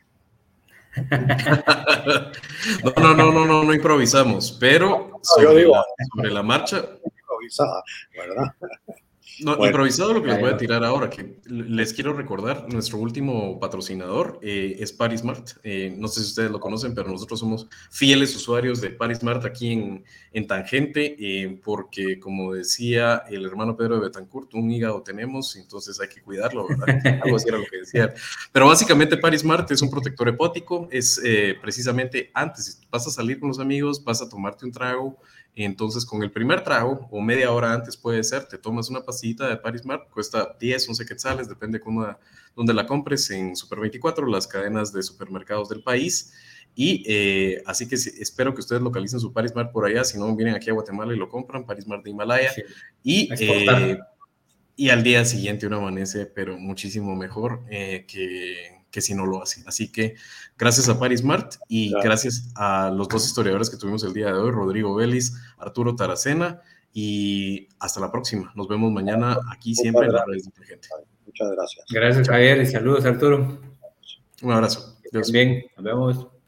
A: no, no, no, no, no, no improvisamos, pero sobre, la, sobre la marcha. Improvisada, ¿verdad? No, improvisado lo que les voy a tirar ahora, que les quiero recordar, nuestro último patrocinador eh, es Parismart. Eh, no sé si ustedes lo conocen, pero nosotros somos fieles usuarios de Parismart aquí en, en Tangente, eh, porque como decía el hermano Pedro de Betancourt, un hígado tenemos, entonces hay que cuidarlo, ¿verdad? Algo así era lo que decía. Pero básicamente Parismart es un protector hepático, es precisamente antes, vas a salir con los amigos, vas a tomarte un trago, entonces, con el primer trago, o media hora antes puede ser, te tomas una pasita de Parismart, cuesta 10, 11 quetzales, depende de cómo, dónde la compres, en Super 24, las cadenas de supermercados del país. Y eh, así que espero que ustedes localicen su Parismart por allá, si no vienen aquí a Guatemala y lo compran, Parismart de Himalaya. Y, eh, y al día siguiente uno amanece, pero muchísimo mejor eh, que que si no lo hacen. Así que gracias a Paris Mart y gracias a los dos historiadores que tuvimos el día de hoy, Rodrigo Vélez, Arturo Taracena, y hasta la próxima. Nos vemos mañana aquí siempre en la red
B: inteligente. Muchas gracias.
E: Gracias, Javier, y saludos, Arturo.
A: Un abrazo.
E: Bien, nos vemos.